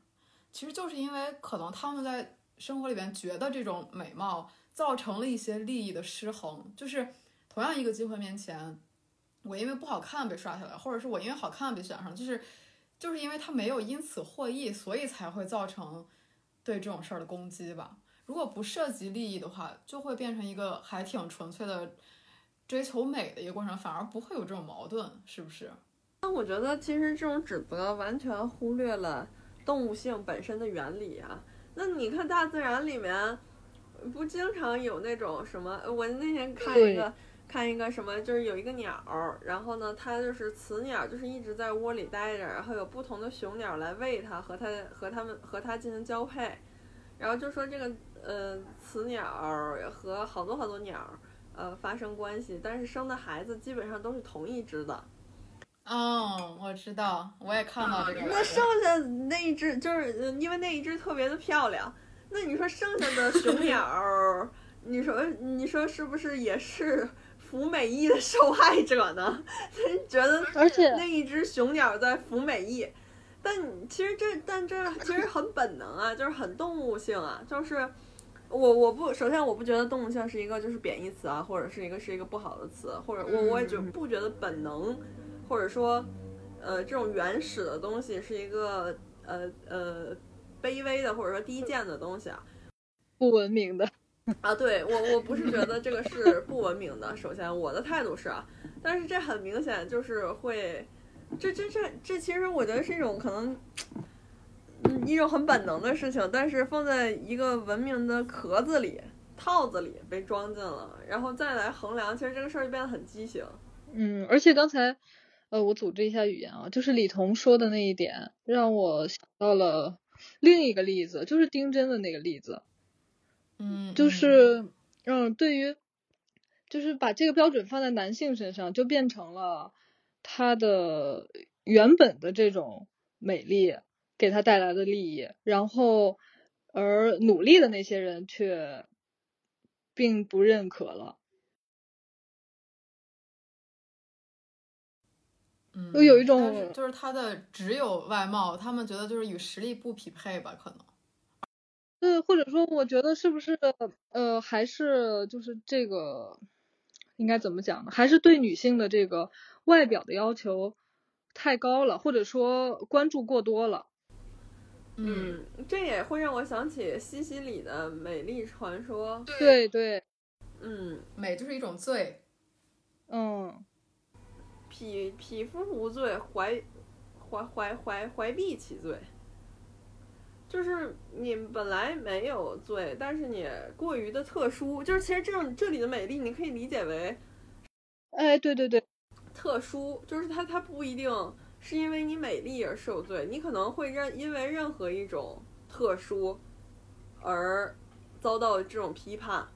其实就是因为可能他们在生活里边觉得这种美貌造成了一些利益的失衡，就是同样一个机会面前，我因为不好看被刷下来，或者是我因为好看被选上，就是就是因为他没有因此获益，所以才会造成对这种事儿的攻击吧。如果不涉及利益的话，就会变成一个还挺纯粹的追求美的一个过程，反而不会有这种矛盾，是不是？
那我觉得其实这种指责完全忽略了动物性本身的原理啊。那你看大自然里面，不经常有那种什么？呃我那天看一个看一个什么，就是有一个鸟儿，然后呢，它就是雌鸟，就是一直在窝里待着，然后有不同的雄鸟来喂它，和它和它们和它进行交配，然后就说这个呃雌鸟儿和好多好多鸟儿呃发生关系，但是生的孩子基本上都是同一只的。
哦，我知道，我也看到这个。
那剩下那一只就是呃因为那一只特别的漂亮，那你说剩下的雄 鸟儿，你说你说是不是也是服美役的受害者呢？觉得
而且
那一只雄鸟在服美役，但其实这但这其实很本能啊，就是很动物性啊，就是。我我不首先我不觉得动物性是一个就是贬义词啊，或者是一个是一个不好的词，或者我我也觉不觉得本能，或者说呃，这种原始的东西是一个呃呃卑微的或者说低贱的东西啊
不文明的，
啊！对我我不是觉得这个是不文明的，首先我的态度是啊，但是这很明显就是会，这这这这其实我觉得是一种可能。嗯，一种很本能的事情，但是放在一个文明的壳子里、套子里被装进了，然后再来衡量，其实这个事儿就变得很畸形。
嗯，而且刚才，呃，我组织一下语言啊，就是李彤说的那一点，让我想到了另一个例子，就是丁真的那个例子，
嗯，
就
嗯
是，嗯，对于，就是把这个标准放在男性身上，就变成了他的原本的这种美丽给他带来的利益，然后而努力的那些人却并不认可了。
嗯，
就有一种
是就是他的只有外貌，他们觉得就是与实力不匹配吧，可能。
对，或者说，我觉得是不是呃，还是就是这个应该怎么讲呢？还是对女性的这个外表的要求太高了，或者说关注过多了。
嗯，这也会让我想起西西里的美丽传说。
对对，
嗯，
美就是一种罪。
嗯，
匹匹夫无罪，怀怀怀怀怀璧其罪。就是你本来没有罪，但是你过于的特殊，就是其实这种这里的美丽，你可以理解为
哎，对对对，
特殊，就是它它不一定是因为你美丽而受罪，你可能会任因为任何一种特殊而遭到这种批判，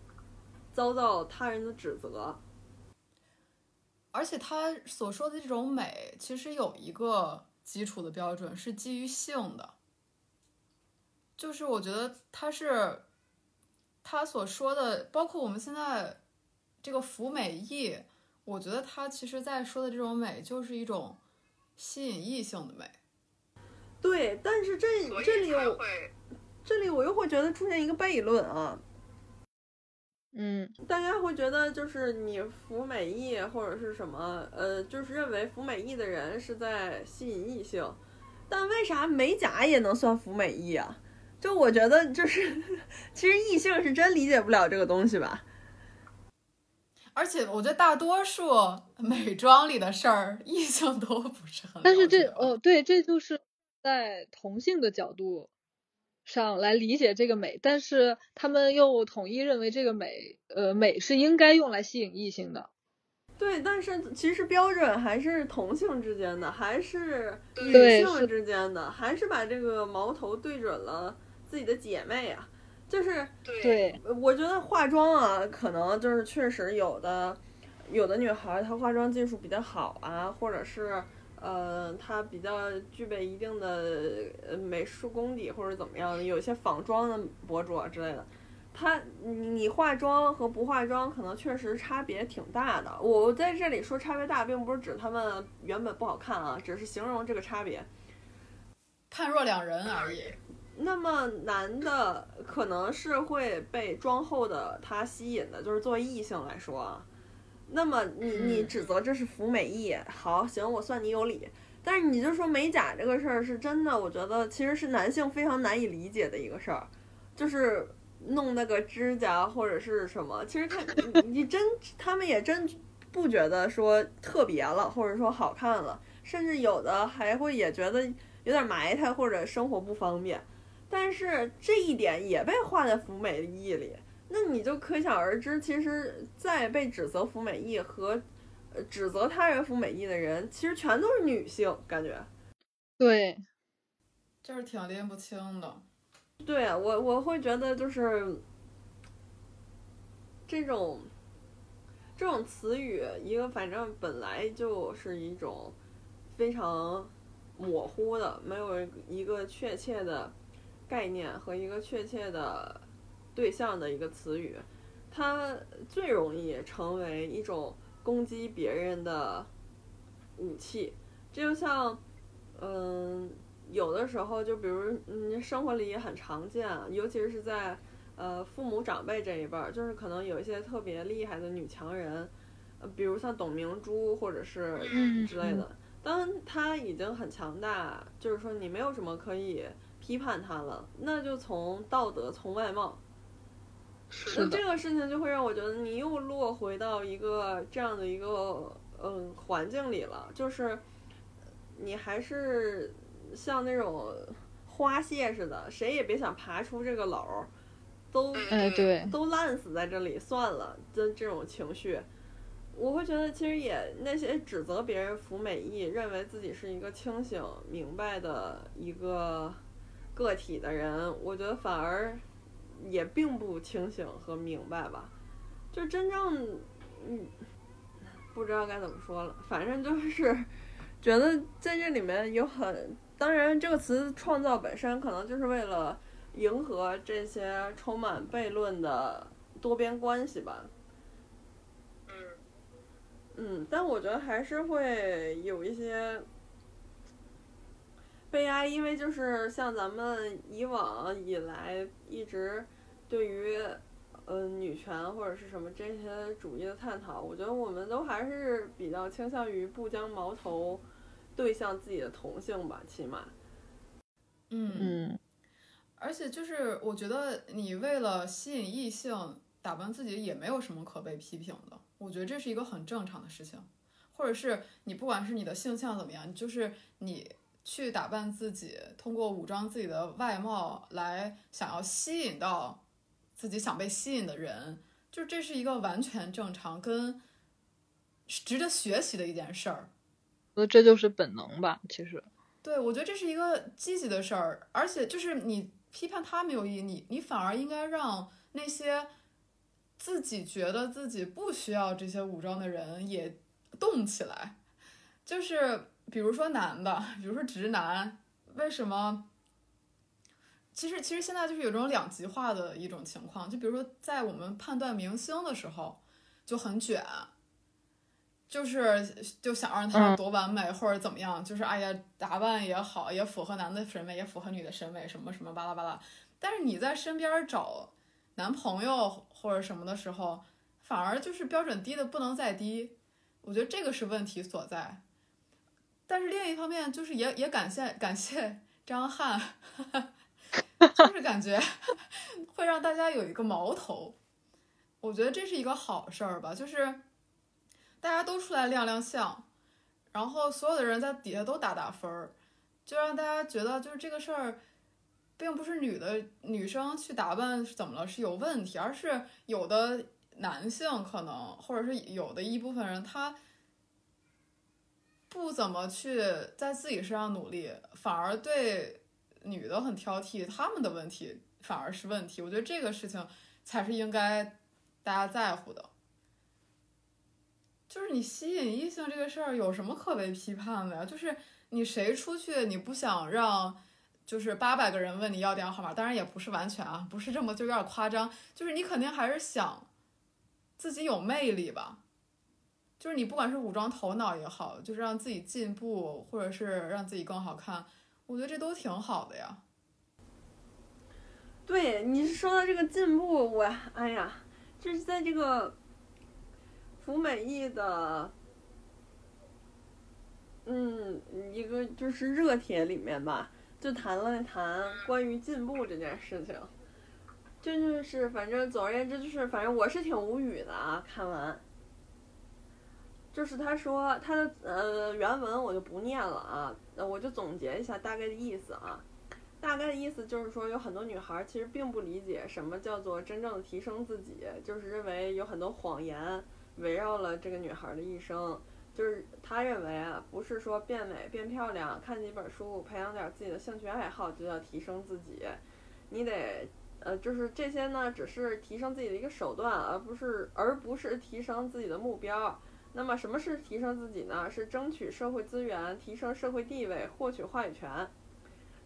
遭到他人的指责。
而且他所说的这种美，其实有一个基础的标准是基于性的，就是我觉得他是他所说的，包括我们现在这个服美役，我觉得他其实在说的这种美，就是一种吸引异性的美。
对，但是这这里我这里我又会觉得出现一个悖论啊，
嗯，
大家会觉得就是你服美役或者是什么，呃，就是认为服美役的人是在吸引异性，但为啥美甲也能算服美役啊？就我觉得就是，其实异性是真理解不了这个东西吧。
而且我觉得大多数美妆里的事儿，异性都不是很了解。
但是这哦，对，这就是在同性的角度上来理解这个美，但是他们又统一认为这个美，呃，美是应该用来吸引异性的。
对，但是其实标准还是同性之间的，还是女性之间的，还是把这个矛头对准了自己的姐妹啊。就是
对，
我觉得化妆啊，可能就是确实有的，有的女孩儿她化妆技术比较好啊，或者是呃她比较具备一定的呃美术功底或者怎么样的，有一些仿妆的博主啊之类的。她你化妆和不化妆可能确实差别挺大的。我在这里说差别大，并不是指她们原本不好看啊，只是形容这个差别。
判若两人而已。
那么男的可能是会被妆后的他吸引的，就是作为异性来说啊。那么你你指责这是服美役，好行，我算你有理。但是你就说美甲这个事儿是真的，我觉得其实是男性非常难以理解的一个事儿，就是弄那个指甲或者是什么，其实他你你真他们也真不觉得说特别了，或者说好看了，甚至有的还会也觉得有点埋汰或者生活不方便。但是这一点也被画在服美役里，那你就可想而知，其实，在被指责服美役和呃指责他人服美役的人，其实全都是女性，感觉。
对，
就是挺拎不清的。
对啊，我我会觉得就是这种这种词语，一个反正本来就是一种非常模糊的，没有一个确切的概念和一个确切的对象的一个词语，它最容易成为一种攻击别人的武器。这就像，嗯，有的时候就比如，嗯，生活里也很常见啊，尤其是在呃父母长辈这一辈儿，就是可能有一些特别厉害的女强人，呃，比如像董明珠或者是
嗯
之类的。当她已经很强大，就是说你没有什么可以批判他了，那就从道德、从外貌。那这，个事情就会让我觉得你又落回到一个这样的一个嗯环境里了，就是你还是像那种花蟹似的，谁也别想爬出这个篓儿，都
哎，对，
都烂死在这里算了的这种情绪，我会觉得其实也那些指责别人服美役，认为自己是一个清醒明白的一个个体的人，我觉得反而也并不清醒和明白吧，就真正嗯不知道该怎么说了，反正就是觉得在这里面有很，当然这个词创造本身可能就是为了。迎合这些充满悖论的多边关系吧。嗯，但我觉得还是会有一些悲哀，因为就是像咱们以往以来一直对于呃女权或者是什么这些主义的探讨，我觉得我们都还是比较倾向于不将矛头对向自己的同性吧，起码。
嗯，
嗯，
而且就是我觉得你为了吸引异性打扮自己也没有什么可被批评的，我觉得这是一个很正常的事情，或者是你不管是你的性向怎么样，就是你去打扮自己，通过武装自己的外貌来想要吸引到自己想被吸引的人，就这是一个完全正常跟值得学习的一件事儿。
我觉得这就是本能吧，其实，
对，我觉得这是一个积极的事儿，而且就是你批判他没有意义，你你反而应该让那些自己觉得自己不需要这些武装的人也动起来。就是比如说男的，比如说直男，为什么？其实其实现在就是有这种两极化的一种情况，就比如说在我们判断明星的时候就很卷，就是就想让他
嗯
多完美或者怎么样，就是哎呀打扮也好，也符合男的审美，也符合女的审美，什么什么巴拉巴拉。但是你在身边找男朋友或者什么的时候，反而就是标准低的不能再低，我觉得这个是问题所在。但是另一方面，就是也也感谢感谢张翰，就是感觉 会让大家有一个矛头。我觉得这是一个好事儿吧，就是大家都出来亮亮相，然后所有的人在底下都打打分儿，就让大家觉得就是这个事儿，并不是女的女生去打扮怎么了是有问题，而是有的男性可能或者是有的一部分人他不怎么去在自己身上努力，反而对女的很挑剔，他们的问题反而是问题。我觉得这个事情才是应该。大家在乎的，就是你吸引异性这个事儿有什么可被批判的呀？就是你谁出去，你不想让，就是八百个人问你要电话号码，当然也不是完全啊，不是这么就有点夸张，就是你肯定还是想自己有魅力吧，就是你不管是武装头脑也好，就是让自己进步，或者是让自己更好看，我觉得这都挺好的呀。
对你说到这个进步，我哎呀。就是在这个福美役的，嗯，一个就是热帖里面吧，就谈了谈关于进步这件事情。这就是反正总而言之，就是反正我是挺无语的啊。看完，就是他说他的呃原文我就不念了啊，我就总结一下大概的意思啊。大概的意思就是说，有很多女孩其实并不理解什么叫做真正的提升自己，就是认为有很多谎言围绕了这个女孩的一生。就是他认为啊，不是说变美、变漂亮、看几本书、培养点自己的兴趣爱好就叫提升自己。你得，呃，就是这些呢，只是提升自己的一个手段，而不是而不是提升自己的目标。那么，什么是提升自己呢？是争取社会资源、提升社会地位、获取话语权。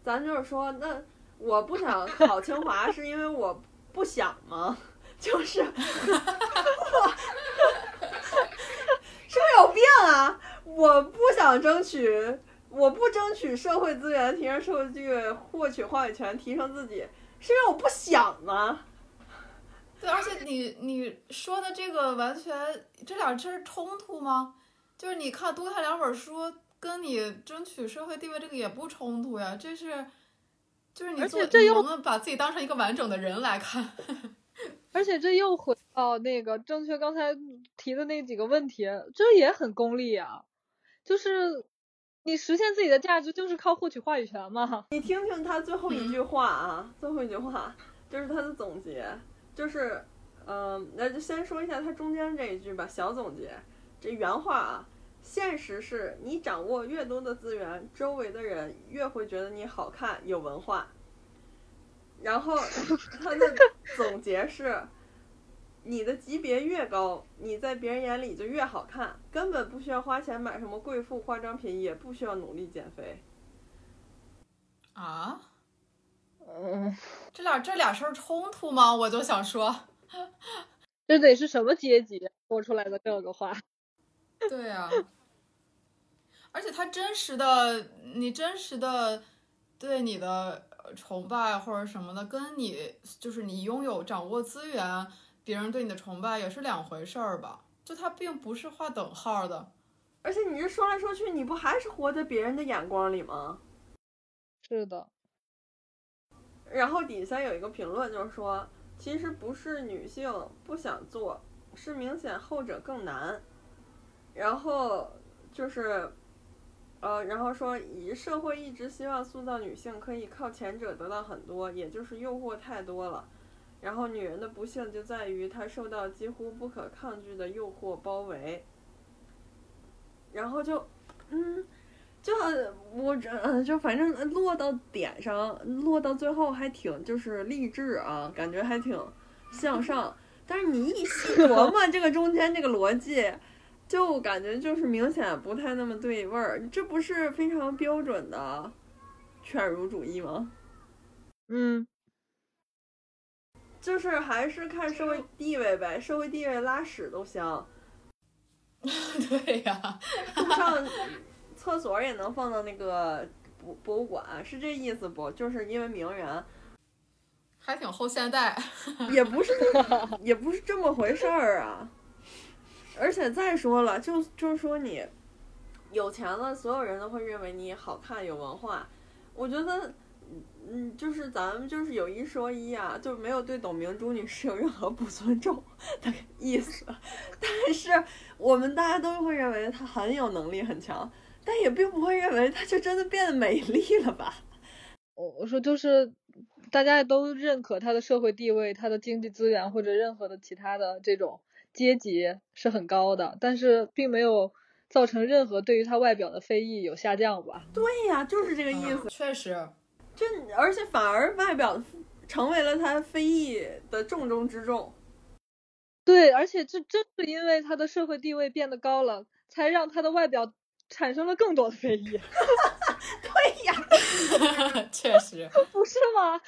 咱就是说，那我不想考清华，是因为我不想吗？就是我 是不是有病啊？我不想争取，我不争取社会资源，提升社会地位，获取话语权，提升自己，是因为我不想吗？
对，而且你你说的这个完全，这俩这是冲突吗？就是你看多看两本书。跟你争取社会地位这个也不冲突呀，这是，就是你做，你能不能把自己当成一个完整的人来看？
而且这又回到那个正确刚才提的那几个问题，这也很功利啊。就是你实现自己的价值，就是靠获取话语权嘛。
你听听他最后一句话啊，最后一句话就是他的总结，就是，嗯，那就先说一下他中间这一句吧，小总结，这原话啊。现实是你掌握越多的资源，周围的人越会觉得你好看、有文化。然后他的总结是：你的级别越高，你在别人眼里就越好看，根本不需要花钱买什么贵妇化妆品，也不需要努力减肥。
啊？嗯，这俩这俩事儿冲突吗？我就想说，
这得是什么阶级说出来的这个话？
对呀，而且他真实的，你真实的对你的崇拜或者什么的，跟你就是你拥有掌握资源，别人对你的崇拜也是两回事儿吧？就他并不是画等号的。
而且你这说来说去，你不还是活在别人的眼光里吗？
是的。
然后底下有一个评论，就是说，其实不是女性不想做，是明显后者更难。然后就是，呃，然后说，以社会一直希望塑造女性可以靠前者得到很多，也就是诱惑太多了。然后女人的不幸就在于她受到几乎不可抗拒的诱惑包围。然后就，嗯，就我这就反正落到点上，落到最后还挺就是励志啊，感觉还挺向上。但是你一细琢 磨这个中间这个逻辑。就感觉就是明显不太那么对味儿，这不是非常标准的犬儒主义吗？
嗯，
就是还是看社会地位呗，社会地位拉屎都香。
对呀，
上厕所也能放到那个博博物馆，是这意思不？就是因为名人，
还挺后现代，
也不是，也不是这么回事儿啊。而且再说了，就就是说你有钱了，所有人都会认为你好看有文化。我觉得嗯，就是咱们就是有一说一啊，就没有对董明珠女士有任何不尊重的意思，但是我们大家都会认为她很有能力很强，但也并不会认为她就真的变得美丽了吧？
我我说就是大家都认可她的社会地位、她的经济资源或者任何的其他的这种阶级是很高的，但是并没有造成任何对于她外表的非议有下降吧？
对呀，就是这个意思。
嗯确实，
就而且反而外表成为了她非议的重中之重。
对，而且这正是因为她的社会地位变得高了，才让她的外表产生了更多的非议，
对呀，
确实，
不是吗？